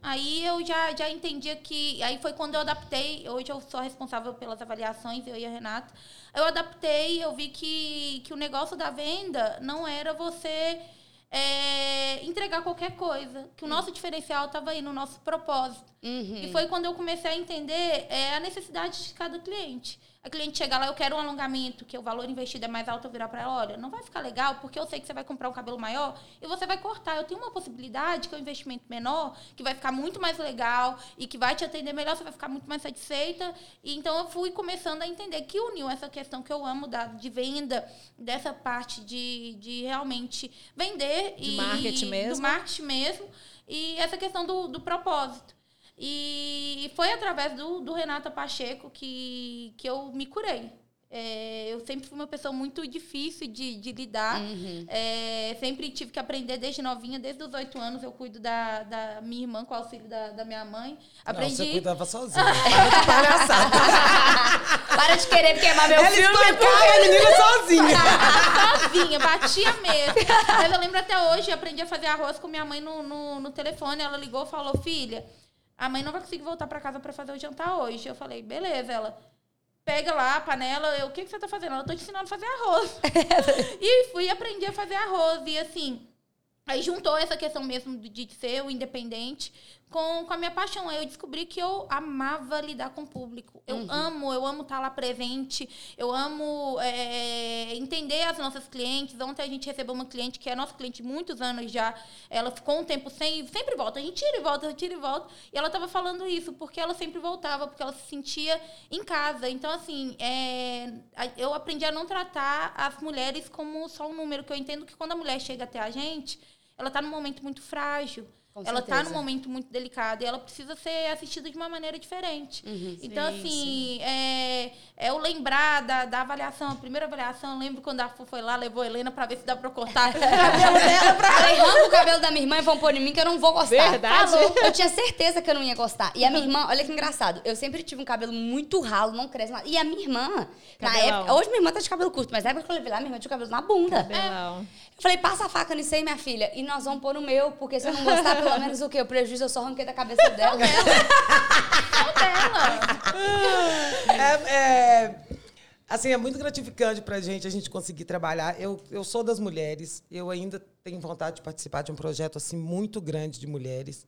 Speaker 4: Aí eu já, já entendia que. Aí foi quando eu adaptei. Hoje eu sou responsável pelas avaliações, eu e a Renata. Eu adaptei, eu vi que, que o negócio da venda não era você é, entregar qualquer coisa. Que o nosso diferencial estava aí no nosso propósito.
Speaker 1: Uhum.
Speaker 4: E foi quando eu comecei a entender é, a necessidade de cada cliente. A cliente chega lá, eu quero um alongamento, que o valor investido é mais alto, eu virar para ela, olha, não vai ficar legal, porque eu sei que você vai comprar um cabelo maior e você vai cortar. Eu tenho uma possibilidade que é um investimento menor, que vai ficar muito mais legal e que vai te atender melhor, você vai ficar muito mais satisfeita. E então eu fui começando a entender que uniu essa questão que eu amo da, de venda, dessa parte de, de realmente vender
Speaker 2: De
Speaker 4: e
Speaker 2: marketing mesmo.
Speaker 4: do marketing mesmo, e essa questão do, do propósito. E foi através do, do Renata Pacheco que, que eu me curei. É, eu sempre fui uma pessoa muito difícil de, de lidar.
Speaker 1: Uhum.
Speaker 4: É, sempre tive que aprender desde novinha, desde os oito anos. Eu cuido da, da minha irmã com o auxílio da, da minha mãe.
Speaker 3: Não, você
Speaker 4: Aprendi.
Speaker 3: cuidava sozinha. Para de palhaçada.
Speaker 1: Para de querer queimar meu
Speaker 3: Ela
Speaker 1: filme.
Speaker 3: espancava a menina sozinha.
Speaker 4: sozinha, batia mesmo. Mas eu lembro até hoje, eu aprendi a fazer arroz com minha mãe no, no, no telefone. Ela ligou e falou: Filha, a mãe não vai conseguir voltar pra casa pra fazer o jantar hoje. Eu falei: Beleza. Ela pega lá a panela. Eu, o que, que você tá fazendo? Ela, eu tô te ensinando a fazer arroz. e fui aprendi a fazer arroz. E assim. Aí juntou essa questão mesmo de de ser o independente com, com a minha paixão. Eu descobri que eu amava lidar com o público. Eu amo, eu amo estar lá presente, eu amo é, entender as nossas clientes. Ontem a gente recebeu uma cliente que é nossa cliente muitos anos já. Ela ficou um tempo sem, sempre volta. A gente tira e volta, tira e volta. E ela estava falando isso, porque ela sempre voltava, porque ela se sentia em casa. Então, assim, é, eu aprendi a não tratar as mulheres como só um número, que eu entendo que quando a mulher chega até a gente, ela está num momento muito frágil.
Speaker 1: Com
Speaker 4: ela está num momento muito delicado e ela precisa ser assistida de uma maneira diferente.
Speaker 1: Uhum.
Speaker 4: Então,
Speaker 2: Sim,
Speaker 4: assim, É, é o lembrar da, da avaliação, a primeira avaliação, eu lembro quando a Fu foi lá, levou a Helena pra ver se dá pra eu cortar o cabelo dela pra
Speaker 1: Falei, arranca o cabelo da minha irmã e vão pôr em mim que eu não vou gostar.
Speaker 2: Verdade.
Speaker 1: Falou. Eu tinha certeza que eu não ia gostar. E a minha irmã, olha que engraçado, eu sempre tive um cabelo muito ralo, não cresce nada. E a minha irmã, na época, hoje minha irmã tá de cabelo curto, mas na época que eu levei lá, minha irmã tinha o cabelo na bunda.
Speaker 2: Cabelão.
Speaker 1: Eu falei, passa a faca nisso aí, minha filha, e nós vamos pôr no meu, porque se eu não gostar, pelo menos o quê? O prejuízo eu só arranquei da cabeça dela.
Speaker 4: Só dela.
Speaker 3: É, é, assim, é muito gratificante pra gente a gente conseguir trabalhar. Eu, eu sou das mulheres, eu ainda tenho vontade de participar de um projeto assim muito grande de mulheres.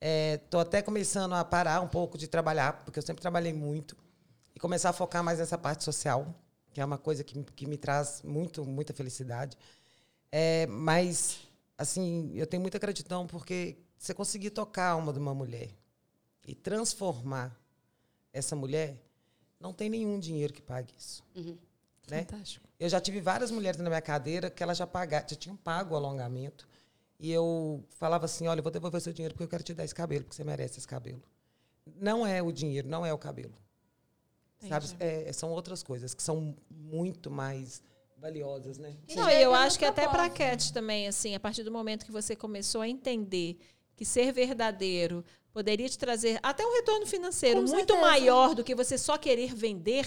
Speaker 3: Estou até começando a parar um pouco de trabalhar, porque eu sempre trabalhei muito, e começar a focar mais nessa parte social, que é uma coisa que, que me traz muito, muita felicidade. É, mas, assim, eu tenho muita gratidão porque você conseguir tocar a alma de uma mulher e transformar essa mulher, não tem nenhum dinheiro que pague isso. Né?
Speaker 2: Fantástico.
Speaker 3: Eu já tive várias mulheres na minha cadeira que elas já, pagaram, já tinham pago o alongamento. E eu falava assim: olha, eu vou devolver seu dinheiro porque eu quero te dar esse cabelo, porque você merece esse cabelo. Não é o dinheiro, não é o cabelo. Sabe? É, são outras coisas que são muito mais valiosas, né?
Speaker 2: Não, e eu acho que até pra Cat também, assim, a partir do momento que você começou a entender que ser verdadeiro poderia te trazer até um retorno financeiro
Speaker 1: Com
Speaker 2: muito
Speaker 1: certeza.
Speaker 2: maior do que você só querer vender,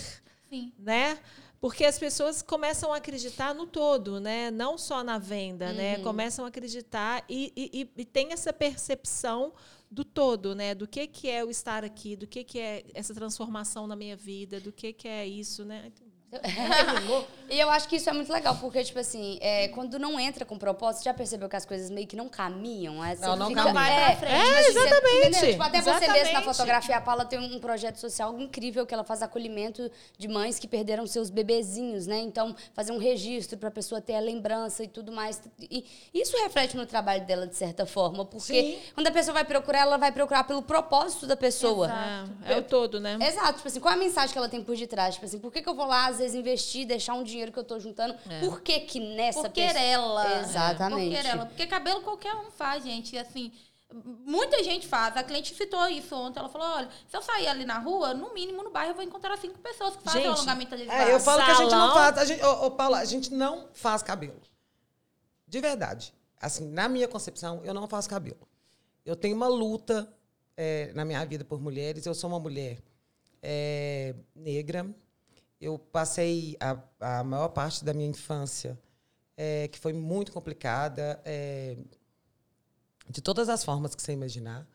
Speaker 4: Sim.
Speaker 2: né? Porque as pessoas começam a acreditar no todo, né? Não só na venda, né? Começam a acreditar e, e, e- e tem essa percepção do todo, né? Do que, que é o estar aqui, do que, que é essa transformação na minha vida, do que, que é isso, né?
Speaker 1: E eu acho que isso é muito legal, porque, tipo assim, é, quando não entra com propósito, já percebeu que as coisas meio que não caminham? É, você
Speaker 3: Não, não
Speaker 1: fica,
Speaker 3: caminham.
Speaker 4: Vai pra frente.
Speaker 2: É,
Speaker 1: assim, você-
Speaker 2: exatamente.
Speaker 1: entendeu? Tipo, até você mesmo na
Speaker 2: Exatamente.
Speaker 1: fotografia, a Paula tem um projeto social incrível que ela faz acolhimento de mães que perderam seus bebezinhos, né? Então, fazer um registro pra pessoa ter a lembrança e tudo mais. E isso reflete no trabalho dela, de certa forma, porque
Speaker 3: Sim.
Speaker 1: quando a pessoa vai procurar, ela vai procurar pelo propósito da pessoa.
Speaker 2: É, é o todo, né?
Speaker 1: Exato, tipo assim, qual a mensagem que ela tem por detrás? Tipo assim, por que, que eu vou lá, às vezes, investir, deixar um dinheiro que eu tô juntando? Por que que nessa
Speaker 4: Por
Speaker 1: pessoa...
Speaker 4: querela.
Speaker 1: Exatamente.
Speaker 4: Por querela. Porque cabelo qualquer um faz, gente. E, Assim, muita gente faz. A cliente citou isso ontem. Ela falou, olha, se eu sair ali na rua, no mínimo no bairro eu vou encontrar cinco pessoas que fazem
Speaker 2: Gente,
Speaker 4: o alongamento de
Speaker 3: É, eu falo que a gente não
Speaker 2: Salão.
Speaker 3: faz. A gente, ô, ô, Paula, a gente não faz cabelo. De verdade. Assim, na minha concepção, eu não faço cabelo. Eu tenho uma luta é, na minha vida por mulheres. Eu sou uma mulher é, negra. Eu passei a, a maior parte da minha infância, é, que foi muito complicada, é, de todas as formas que você imaginar.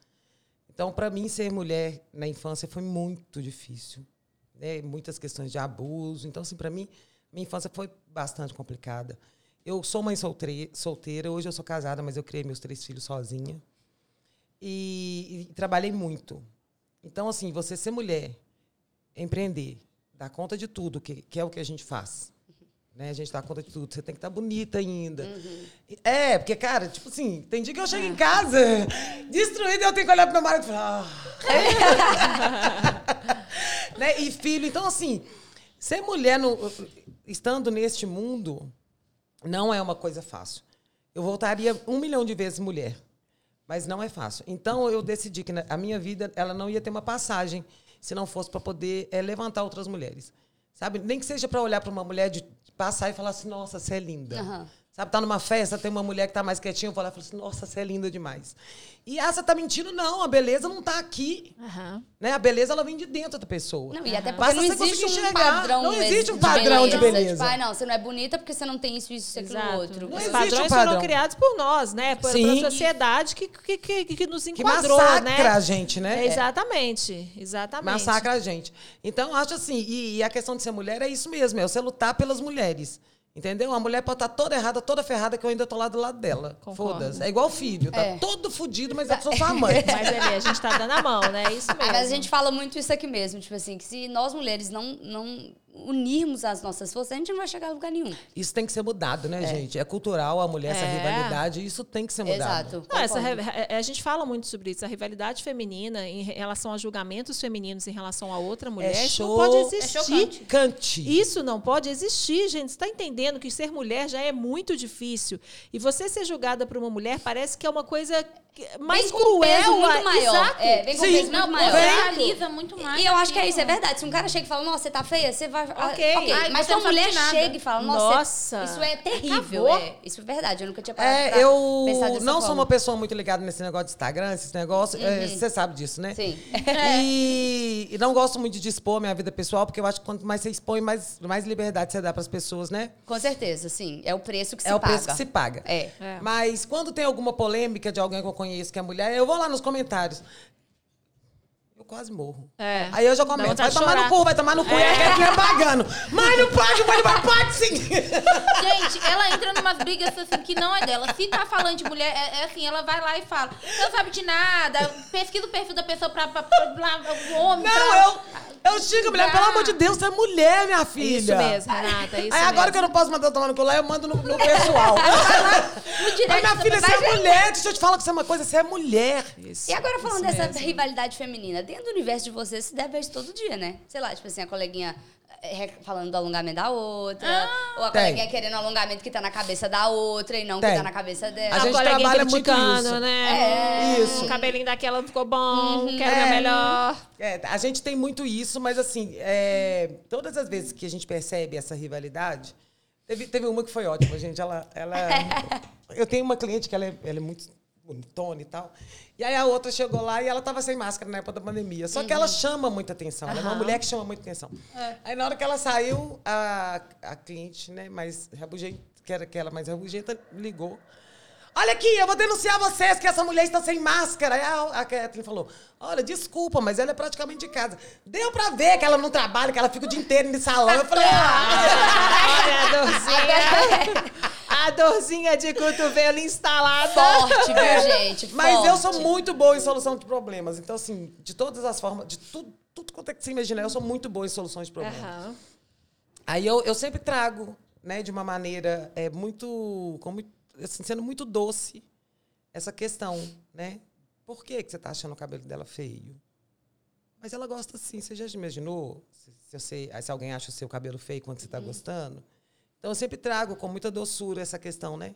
Speaker 3: Então, para mim, ser mulher na infância foi muito difícil. Né? Muitas questões de abuso. Então, assim, para mim, minha infância foi bastante complicada. Eu sou mãe solteira, hoje eu sou casada, mas eu criei meus três filhos sozinha. E, e trabalhei muito. Então, assim, você ser mulher, empreender, dar conta de tudo, que, que é o que a gente faz. Né? A gente dá conta de tudo. Você tem que estar bonita ainda. É, porque, cara, tipo assim, tem dia que eu chego em casa destruída e eu tenho que olhar pro meu marido e falar. "Ah." né? E filho. Então, assim, ser mulher no- estando neste mundo não é uma coisa fácil. Eu voltaria um milhão de vezes mulher, mas não é fácil. Então eu decidi que a minha vida ela não ia ter uma passagem se não fosse para poder eh, levantar outras mulheres, sabe? Nem que seja para olhar para uma mulher de passar e falar assim, nossa, você é linda.
Speaker 1: Aham.
Speaker 3: Sabe, tá numa festa, tem uma mulher que tá mais quietinha, eu vou lá e falo assim, nossa, você é linda demais. E ah, você tá mentindo? Não, a beleza não tá aqui.
Speaker 2: Aham.
Speaker 3: Né? A beleza, ela vem de dentro da pessoa.
Speaker 1: Não, e até porque
Speaker 3: Basta
Speaker 1: não
Speaker 3: você
Speaker 1: existe um
Speaker 3: enxergar.
Speaker 1: padrão
Speaker 3: Não existe um padrão de beleza.
Speaker 1: Tipo, ai, não, você não é bonita porque você não tem isso, isso, isso, aquilo,
Speaker 2: Exato.
Speaker 1: outro.
Speaker 3: Não
Speaker 2: Os
Speaker 3: existe
Speaker 2: padrões
Speaker 3: um padrão.
Speaker 2: foram criados por nós, né? Por,
Speaker 3: Sim.
Speaker 2: pela sociedade que, que, que, que nos
Speaker 3: Que
Speaker 2: enquadrou,
Speaker 3: massacra
Speaker 2: né?
Speaker 3: a gente, né?
Speaker 2: É, Exatamente, exatamente.
Speaker 3: Massacra a gente. Então, eu acho assim, e, e a questão de ser mulher é isso mesmo, é você lutar pelas mulheres. Entendeu? A mulher pode estar toda errada, toda ferrada, que eu ainda tô lá do lado dela. Foda-se. É igual filho, tá
Speaker 1: É.
Speaker 3: todo fudido, mas eu sou sua mãe.
Speaker 2: Mas ali, a gente tá dando a mão, né? É isso mesmo.
Speaker 1: mas a gente fala muito isso aqui mesmo, tipo assim, que se nós mulheres não, não unirmos as nossas forças, a gente não vai chegar a lugar nenhum.
Speaker 3: Isso tem que ser mudado, né, gente? É cultural a mulher, essa
Speaker 2: É.
Speaker 3: rivalidade, isso tem que ser mudado.
Speaker 1: Exato.
Speaker 2: Não, essa re- a gente fala muito sobre isso. A rivalidade feminina em relação a julgamentos femininos em relação a outra mulher,
Speaker 3: É
Speaker 2: isso não pode
Speaker 4: É
Speaker 2: existir.
Speaker 4: chocante.
Speaker 3: Cante.
Speaker 2: Isso não pode existir, gente. Você está entendendo que ser mulher já é muito difícil. E você ser julgada por uma mulher parece que é uma coisa mais
Speaker 1: Vem com um peso
Speaker 2: cruel.
Speaker 1: muito maior.
Speaker 2: Exato.
Speaker 1: É, vem com
Speaker 3: Sim.
Speaker 1: peso muito
Speaker 4: Não,
Speaker 1: maior.
Speaker 4: potencializa muito mais.
Speaker 1: E eu acho que é isso, é verdade. Se um cara chega e fala, nossa, você tá feia, você vai.
Speaker 2: Ok.
Speaker 4: Ai,
Speaker 1: Mas se uma mulher chega e fala, nossa,
Speaker 2: Nossa,
Speaker 1: isso é terrível. É, isso é verdade. Eu nunca tinha parado
Speaker 3: É,
Speaker 1: pra
Speaker 3: eu não sou
Speaker 1: forma.
Speaker 3: uma pessoa muito ligada nesse negócio de Instagram, esses negócios. é, Você sabe disso, né?
Speaker 1: Sim.
Speaker 3: E, e não gosto muito de expor minha vida pessoal, porque eu acho que quanto mais você expõe, mais, mais liberdade você dá para as pessoas, né?
Speaker 1: Com certeza, sim. É o preço que se
Speaker 3: é o
Speaker 1: paga.
Speaker 3: preço que se paga.
Speaker 1: É.
Speaker 2: É.
Speaker 3: Mas quando tem alguma polêmica de alguém que eu conheço que é mulher, eu vou lá nos comentários. Quase morro.
Speaker 2: É.
Speaker 3: Aí eu já
Speaker 2: vontade
Speaker 3: vai tomar no cu, vai tomar no cu, e a Kathleen pagando. Mas não paga, mas vai paga sim.
Speaker 4: Gente, ela entra numas brigas assim que não é dela. Se tá falando de mulher, é, é assim, ela vai lá e fala, não sabe de nada, pesquisa o perfil da pessoa pra, pra, pra, pra- o homem.
Speaker 3: Não,
Speaker 4: pra-
Speaker 3: eu, eu xingo a mulher, pelo amor de Deus, você é mulher, minha filha.
Speaker 2: Isso mesmo, Renata. Isso
Speaker 3: Aí agora
Speaker 2: mesmo.
Speaker 3: que eu não posso mandar tomar no cu lá, eu mando no, no pessoal.
Speaker 4: No direct
Speaker 3: Mas minha filha, você
Speaker 4: pessoa.
Speaker 3: é mulher. Deixa eu te falar que você é uma coisa, você é mulher.
Speaker 2: Isso,
Speaker 1: E agora falando dessa
Speaker 2: mesmo.
Speaker 1: rivalidade feminina, dentro do universo de vocês, se isso todo dia, né? Sei lá, tipo assim, a coleguinha eh, falando do alongamento da outra, ou a
Speaker 3: Tem.
Speaker 1: coleguinha querendo o alongamento que tá na cabeça da outra e não que
Speaker 3: Tem.
Speaker 1: tá na cabeça dela.
Speaker 3: A gente
Speaker 2: coleguinha
Speaker 3: trabalha muito isso.
Speaker 2: né?
Speaker 1: É.
Speaker 3: Isso.
Speaker 2: O cabelinho daquela não ficou bom, quero
Speaker 3: É.
Speaker 2: ver melhor.
Speaker 3: É, a gente tem muito isso, mas assim, é, todas as vezes que a gente percebe essa rivalidade, Teve, teve uma que foi ótima, gente. Ela, ela, eu tenho uma cliente que ela é, ela é muito bonitona e tal. E aí a outra chegou lá e ela tava sem máscara na época da pandemia. Só que ela chama muita atenção. Ela é uma mulher que chama muita atenção. Aí na hora que ela saiu, a, a cliente, né, mais rabugenta, que era aquela mais rabugenta, ligou. Olha aqui, eu vou denunciar vocês que essa mulher está sem máscara. Aí a, a Kathleen falou: Olha, desculpa, mas ela é praticamente de casa. Deu pra ver que ela não trabalha, que ela fica o dia inteiro no salão. Eu falei: Ah,
Speaker 2: Olha. A dorzinha de cotovelo instalada.
Speaker 1: Forte, viu, gente?
Speaker 3: Mas eu sou
Speaker 1: Forte.
Speaker 3: muito boa em solução de problemas. Então, assim, de todas as formas, de tudo, tudo quanto é que você imaginar, eu sou muito boa em soluções de problemas.
Speaker 2: Aham.
Speaker 3: Aí eu, eu sempre trago, né, de uma maneira é, muito, com muito- assim, sendo muito doce, essa questão, né? Por que, que você tá achando o cabelo dela feio? Mas ela gosta assim, você já imaginou? Se, se, se alguém acha o seu cabelo feio quando você está gostando? Então eu sempre trago com muita doçura essa questão, né?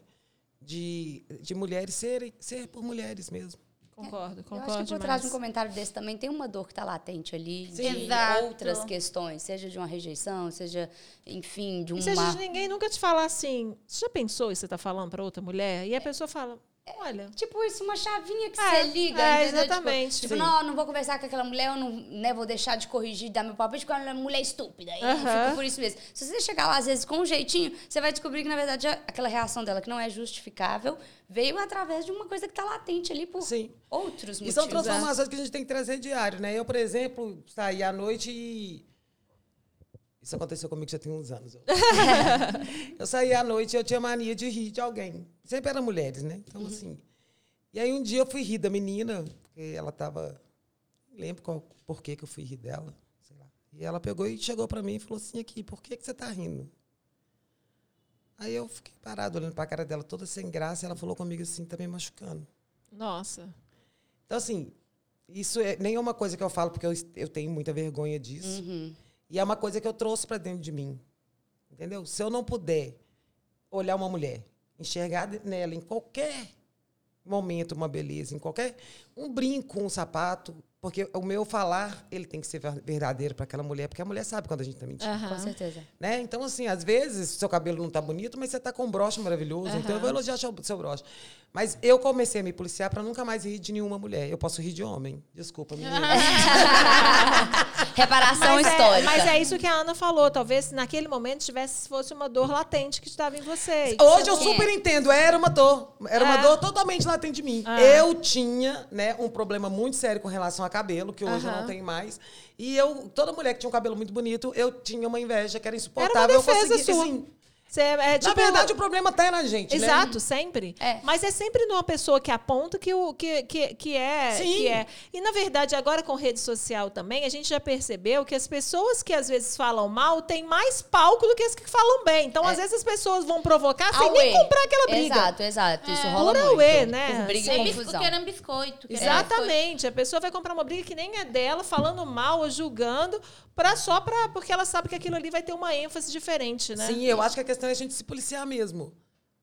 Speaker 3: De, de mulheres serem, ser por mulheres mesmo.
Speaker 2: Concordo,
Speaker 1: Eu
Speaker 2: concordo
Speaker 1: acho que por trás de um comentário desse também tem uma dor que está latente ali,
Speaker 3: Sim.
Speaker 1: de
Speaker 4: Exato.
Speaker 1: outras questões, seja de uma rejeição, seja, enfim, de
Speaker 2: E
Speaker 1: uma.
Speaker 2: seja de ninguém nunca te falar assim, você já pensou isso que você tá falando pra outra mulher? E a pessoa fala, olha...
Speaker 1: Tipo isso, uma chavinha que
Speaker 2: É,
Speaker 1: você liga,
Speaker 2: é,
Speaker 1: entendeu?
Speaker 2: exatamente.
Speaker 1: Tipo, tipo, não, não vou conversar com aquela mulher, eu não né, vou deixar de corrigir, dar meu palpite, porque ela é uma mulher estúpida. E
Speaker 2: Aham.
Speaker 1: fica por isso mesmo. Se você chegar lá, às vezes, com um jeitinho, você vai descobrir que, na verdade, a- aquela reação dela, que não é justificável, veio através de uma coisa que tá latente ali por
Speaker 3: Sim.
Speaker 1: outros
Speaker 3: E
Speaker 1: motivos.
Speaker 3: são transformações que a gente tem que trazer diário, né? Eu, por exemplo, saí à noite e. Isso aconteceu comigo já tem uns anos. Eu, eu saí à noite e eu tinha mania de rir de alguém. Sempre eram mulheres, né? Então, assim. E aí um dia eu fui rir da menina, porque ela tava. Não lembro qual, por que, que eu fui rir dela. Sei lá. E ela pegou e chegou pra mim e falou assim: aqui, por que, que você tá rindo? Aí eu fiquei parado olhando pra cara dela, toda sem graça, e ela falou comigo assim, tá me machucando.
Speaker 2: Nossa.
Speaker 3: Então, assim, isso é nem é uma coisa que eu falo porque eu, eu tenho muita vergonha disso.
Speaker 1: Uhum.
Speaker 3: E é uma coisa que eu trouxe para dentro de mim. Entendeu? Se eu não puder olhar uma mulher, enxergar nela em qualquer momento uma beleza, em qualquer. um brinco, um sapato. Porque o meu falar, ele tem que ser ver- verdadeiro para aquela mulher, porque a mulher sabe quando a gente tá mentindo.
Speaker 2: Aham.
Speaker 1: Com certeza.
Speaker 3: Né? Então, assim, às vezes seu cabelo não tá bonito, mas você tá com um broche maravilhoso. Então eu vou elogiar seu, seu broche. Mas eu comecei a me policiar para nunca mais rir de nenhuma mulher. Eu posso rir de homem. Desculpa, menina.
Speaker 1: Reparação
Speaker 2: Mas é,
Speaker 1: histórica.
Speaker 2: mas é isso que a Ana falou. Talvez naquele momento tivesse fosse uma dor latente que estava em você.
Speaker 3: Hoje eu
Speaker 2: não-
Speaker 3: super entendo, era uma dor. Era uma
Speaker 2: É.
Speaker 3: dor totalmente latente de mim.
Speaker 2: Ah.
Speaker 3: Eu tinha, né, um problema muito sério com relação a cabelo, que hoje eu
Speaker 2: Aham.
Speaker 3: não tenho mais. E eu, toda mulher que tinha um cabelo muito bonito, eu tinha uma inveja que era
Speaker 2: Era
Speaker 3: insuportável.
Speaker 2: uma defesa
Speaker 3: eu consegui,
Speaker 2: sua.
Speaker 3: assim,
Speaker 2: Você é,
Speaker 3: na
Speaker 2: tipo,
Speaker 3: verdade, o problema tá na gente, né?
Speaker 2: Exato, sempre.
Speaker 1: É.
Speaker 2: Mas é sempre numa pessoa que aponta que, o, que, que, que, é,
Speaker 3: Sim.
Speaker 2: que é. E, na verdade, agora com rede social também, a gente já percebeu que as pessoas que às vezes falam mal têm mais palco do que as que falam bem. Então, às vezes, as pessoas vão provocar sem nem
Speaker 1: Auê.
Speaker 2: comprar aquela briga.
Speaker 1: Exato, exato. Isso
Speaker 4: É.
Speaker 1: rola
Speaker 2: Pura
Speaker 1: muito.
Speaker 2: né?
Speaker 1: Por briga
Speaker 2: Sim.
Speaker 1: e confusão.
Speaker 4: querendo biscoito. querendo
Speaker 2: Exatamente. A pessoa vai comprar uma briga que nem é dela, falando mal ou julgando, pra, só pra, porque ela sabe que aquilo ali vai ter uma ênfase diferente, né?
Speaker 3: Sim, eu acho que a questão é a gente se policiar mesmo.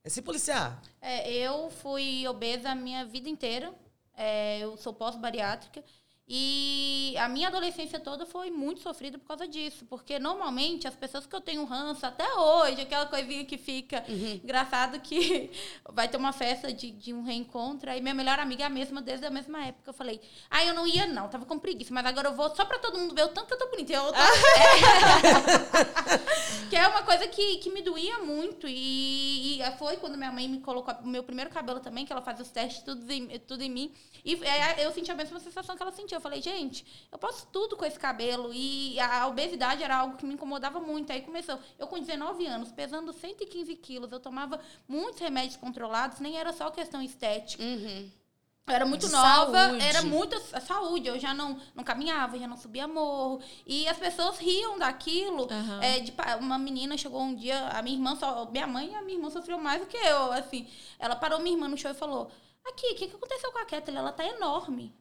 Speaker 3: É se policiar.
Speaker 4: É, eu fui obesa a minha vida inteira. É, eu sou pós-bariátrica. E a minha adolescência toda foi muito sofrida por causa disso. Porque normalmente as pessoas que eu tenho ranço até hoje, aquela coisinha que fica engraçado que vai ter uma festa de, de um reencontro. Aí minha melhor amiga é a mesma desde a mesma época. Eu falei, ah, eu não ia não, tava com preguiça, mas agora eu vou só pra todo mundo ver o tanto que eu tô bonita. Eu tô... que é uma coisa que, que me doía muito. E, e foi quando minha mãe me colocou o meu primeiro cabelo também, que ela faz os testes tudo em, tudo em mim. E é, eu senti a mesma sensação que ela sentiu. Eu falei, gente, eu posso tudo com esse cabelo. E a obesidade era algo que me incomodava muito. Aí começou. Eu com 19 anos, pesando 115 quilos, eu tomava muitos remédios controlados, nem era só questão estética.
Speaker 1: Uhum.
Speaker 4: Eu era muito nova,
Speaker 1: saúde.
Speaker 4: era muito a saúde. Eu já não, não caminhava, já não subia morro. E as pessoas riam daquilo.
Speaker 2: Aham.
Speaker 4: É, de uma menina chegou um dia, a minha irmã, só, minha mãe e a minha irmã sofreu mais do que eu, assim. Ela parou minha irmã no show e falou: Aqui, o que, que aconteceu com a Kathleen? Ela tá enorme.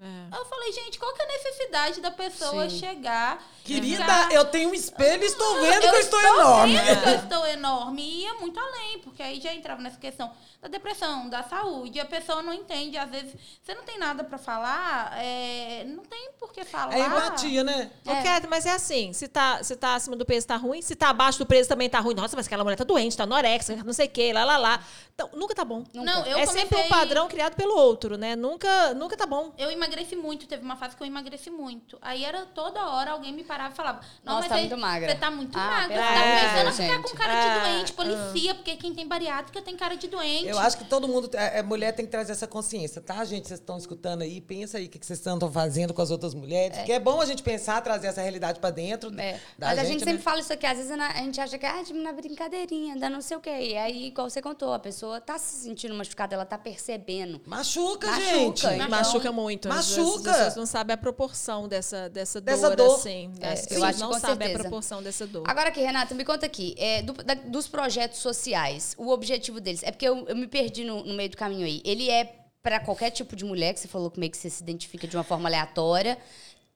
Speaker 2: É.
Speaker 4: Eu falei, gente, qual que é a necessidade da pessoa
Speaker 1: Sim.
Speaker 4: chegar...
Speaker 3: Querida,
Speaker 4: ficar-
Speaker 3: eu tenho um espelho e estou vendo que eu estou enorme.
Speaker 4: vendo que eu estou enorme. E ia muito além, porque aí já entrava nessa questão da depressão, da saúde. E a pessoa não entende. Às vezes, você não tem nada pra falar, é, não tem por que falar.
Speaker 3: É empatia, né?
Speaker 2: Ô, Cat, mas é assim, se tá, se tá acima do peso, tá ruim. Se tá abaixo do peso, também tá ruim. Nossa, mas aquela mulher tá doente, tá anorexa, não sei o quê, lá, lá, lá. Então, nunca tá bom.
Speaker 4: Não, eu
Speaker 2: é sempre um
Speaker 4: comecei-
Speaker 2: padrão criado pelo outro, né? Nunca, nunca tá bom.
Speaker 4: Eu emagreci muito, teve uma fase que eu emagreci muito. Aí era toda hora alguém me parava e falava: Não,
Speaker 1: Nossa,
Speaker 4: mas
Speaker 1: tá
Speaker 4: você,
Speaker 1: muito magra.
Speaker 4: Você tá muito
Speaker 1: Ah,
Speaker 4: magra. Você tá
Speaker 2: de
Speaker 4: começando a ficar
Speaker 1: gente.
Speaker 4: com cara de
Speaker 2: Ah,
Speaker 4: doente, policia, porque quem tem bariátrica tem cara de doente.
Speaker 3: Eu acho que todo mundo, é, é, mulher tem que trazer essa consciência, tá, gente? Vocês estão escutando aí, pensa aí o que vocês estão fazendo com as outras mulheres. Que é bom a gente pensar, trazer essa realidade pra dentro.
Speaker 1: É.
Speaker 3: da
Speaker 1: Mas a
Speaker 3: gente,
Speaker 1: gente sempre
Speaker 3: né?
Speaker 1: fala isso aqui, às vezes a gente acha que ah, na brincadeirinha, dá não sei o quê. E aí, igual você contou, a pessoa tá se sentindo machucada, ela tá percebendo.
Speaker 3: Machuca,
Speaker 1: Machuca,
Speaker 3: gente.
Speaker 1: então-
Speaker 2: Machuca muito. As-
Speaker 3: Machuca.
Speaker 2: As pessoas não sabem a proporção dessa, dessa,
Speaker 3: Dessa
Speaker 2: dor,
Speaker 3: dor.
Speaker 2: assim.
Speaker 1: É,
Speaker 2: As
Speaker 1: eu
Speaker 2: pessoas
Speaker 1: acho que
Speaker 2: não sabem
Speaker 1: certeza.
Speaker 2: a proporção dessa dor.
Speaker 1: Agora aqui, Renata, me conta aqui, é, do- da- dos projetos sociais, o objetivo deles, é porque eu, eu me perdi no, no meio do caminho aí. Ele é pra qualquer tipo de mulher, que você falou que meio que você se identifica de uma forma aleatória.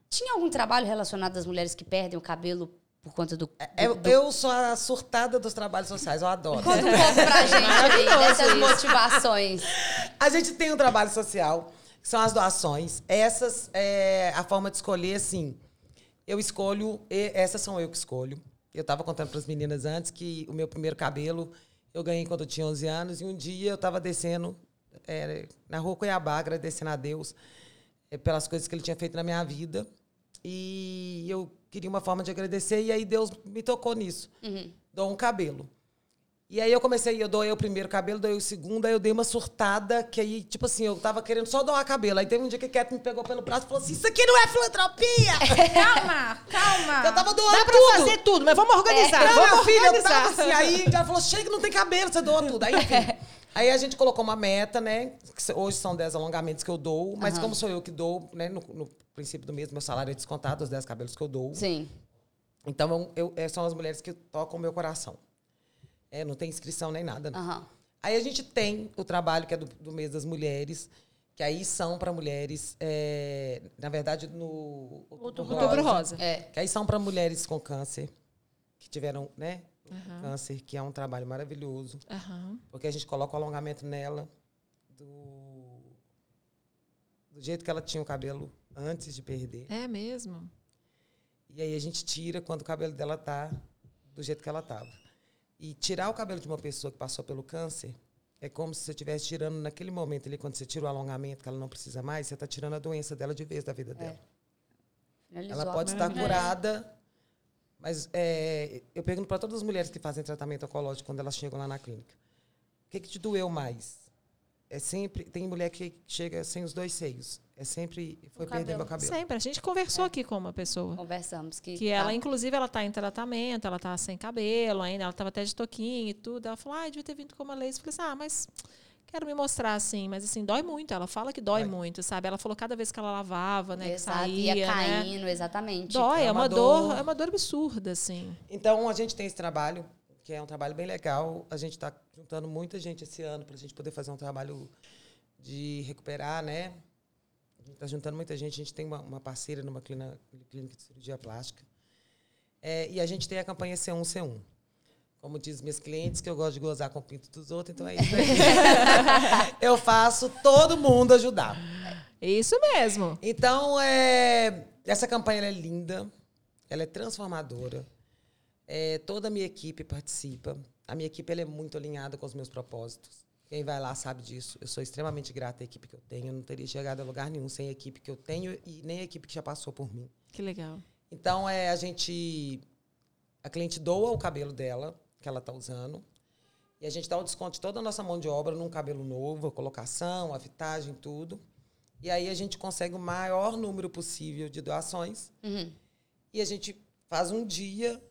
Speaker 1: Tinha algum trabalho relacionado às mulheres que perdem o cabelo por conta do... do-
Speaker 3: Eu,
Speaker 1: do-
Speaker 3: eu sou a surtada dos trabalhos sociais, eu adoro.
Speaker 1: Conta um pouco pra gente aí, dessas motivações.
Speaker 3: A gente tem um trabalho social, que são as doações. Essas é a forma de escolher, assim. Eu escolho, e- essas são eu que escolho. Eu estava contando para as meninas antes que o meu primeiro cabelo eu ganhei quando eu tinha 11 anos. E um dia eu estava descendo é, na rua Cuiabá, agradecendo a Deus é, pelas coisas que ele tinha feito na minha vida. E eu queria uma forma de agradecer. E aí Deus me tocou nisso. Dou um cabelo. E aí eu comecei, eu doei o primeiro cabelo, doei o segundo, aí eu dei uma surtada, que aí, tipo assim, eu tava querendo só doar cabelo. Aí teve um dia que a Cat me pegou pelo braço e falou assim: Isso aqui não é filantropia!
Speaker 4: Calma, calma.
Speaker 3: eu tava doando
Speaker 2: Dá pra
Speaker 3: tudo.
Speaker 2: fazer tudo, mas vamos organizar.
Speaker 3: Não,
Speaker 2: vamos
Speaker 3: minha filha, eu
Speaker 2: organizar.
Speaker 3: tava assim. Aí ela falou: Chega, não tem cabelo, você doa tudo. Aí, enfim. Aí a gente colocou uma meta, né? que Hoje são 10 alongamentos que eu dou, mas como sou eu que dou, né? No, no princípio do mês, meu salário é descontado, os 10 cabelos que eu dou.
Speaker 1: Sim.
Speaker 3: Então, eu, eu- são as mulheres que tocam o meu coração. É, não tem inscrição nem nada.
Speaker 1: Aham.
Speaker 3: Aí a gente tem o trabalho que é do, do mês das mulheres, que aí são para mulheres, é, na verdade, no
Speaker 4: Outubro
Speaker 2: Outubro Rosa.
Speaker 1: É.
Speaker 3: Que aí são para mulheres com câncer, que tiveram, né? Câncer, que é um trabalho maravilhoso.
Speaker 2: Aham.
Speaker 3: Porque a gente coloca o alongamento nela do, do jeito que ela tinha o cabelo antes de perder.
Speaker 2: É mesmo.
Speaker 3: E aí a gente tira quando o cabelo dela tá do jeito que ela tava. E tirar o cabelo de uma pessoa que passou pelo câncer é como se você estivesse tirando naquele momento ali, quando você tira o alongamento, que ela não precisa mais, você está tirando a doença dela de vez da vida dela.
Speaker 1: Finalizou.
Speaker 3: Ela pode estar curada, mas é, eu pergunto para todas as mulheres que fazem tratamento oncológico quando elas chegam lá na clínica: o que, que te doeu mais? É sempre. Tem mulher que chega sem os dois seios. É sempre. Foi
Speaker 4: O
Speaker 3: perder
Speaker 4: cabelo.
Speaker 3: meu cabelo.
Speaker 2: Sempre. A gente conversou aqui com uma pessoa.
Speaker 1: Conversamos que...
Speaker 2: Que
Speaker 1: tá.
Speaker 2: ela, inclusive, ela tá em tratamento, ela tá sem cabelo ainda, ela tava até de toquinho e tudo. Ela falou, ah, devia ter vindo com uma laser. Eu falei assim, ah, mas quero me mostrar assim. Mas assim, dói muito. Ela fala que dói muito, sabe? Ela falou cada vez que ela lavava, né, que
Speaker 1: Exato,
Speaker 2: saía,
Speaker 1: ia
Speaker 2: né?
Speaker 1: caindo, exatamente.
Speaker 2: Dói,
Speaker 3: É
Speaker 2: é
Speaker 3: uma
Speaker 2: uma dor,
Speaker 3: dor.
Speaker 2: é uma dor absurda, assim.
Speaker 3: Então, a gente tem esse trabalho, que é um trabalho bem legal. A gente está juntando muita gente esse ano para a gente poder fazer um trabalho de recuperar, né? A gente está juntando muita gente. A gente tem uma, uma parceira numa clínica, clínica de cirurgia plástica. É, e a gente tem a campanha C1, C1. Como diz minhas clientes, que eu gosto de gozar com o pinto dos outros, então é isso aí. eu faço todo mundo ajudar.
Speaker 2: Isso mesmo.
Speaker 3: Então, é, essa campanha é linda, ela é transformadora. É, toda a minha equipe participa. A minha equipe ela é muito alinhada com os meus propósitos. Quem vai lá sabe disso. Eu sou extremamente grata à equipe que eu tenho. Eu não teria chegado a lugar nenhum sem a equipe que eu tenho e nem a equipe que já passou por mim.
Speaker 2: Que legal.
Speaker 3: Então, é, a gente. A cliente doa o cabelo dela, que ela está usando. E a gente dá o desconto de toda a nossa mão de obra num cabelo novo, a colocação, a fitagem, tudo. E aí a gente consegue o maior número possível de doações.
Speaker 1: Uhum.
Speaker 3: E a gente faz um dia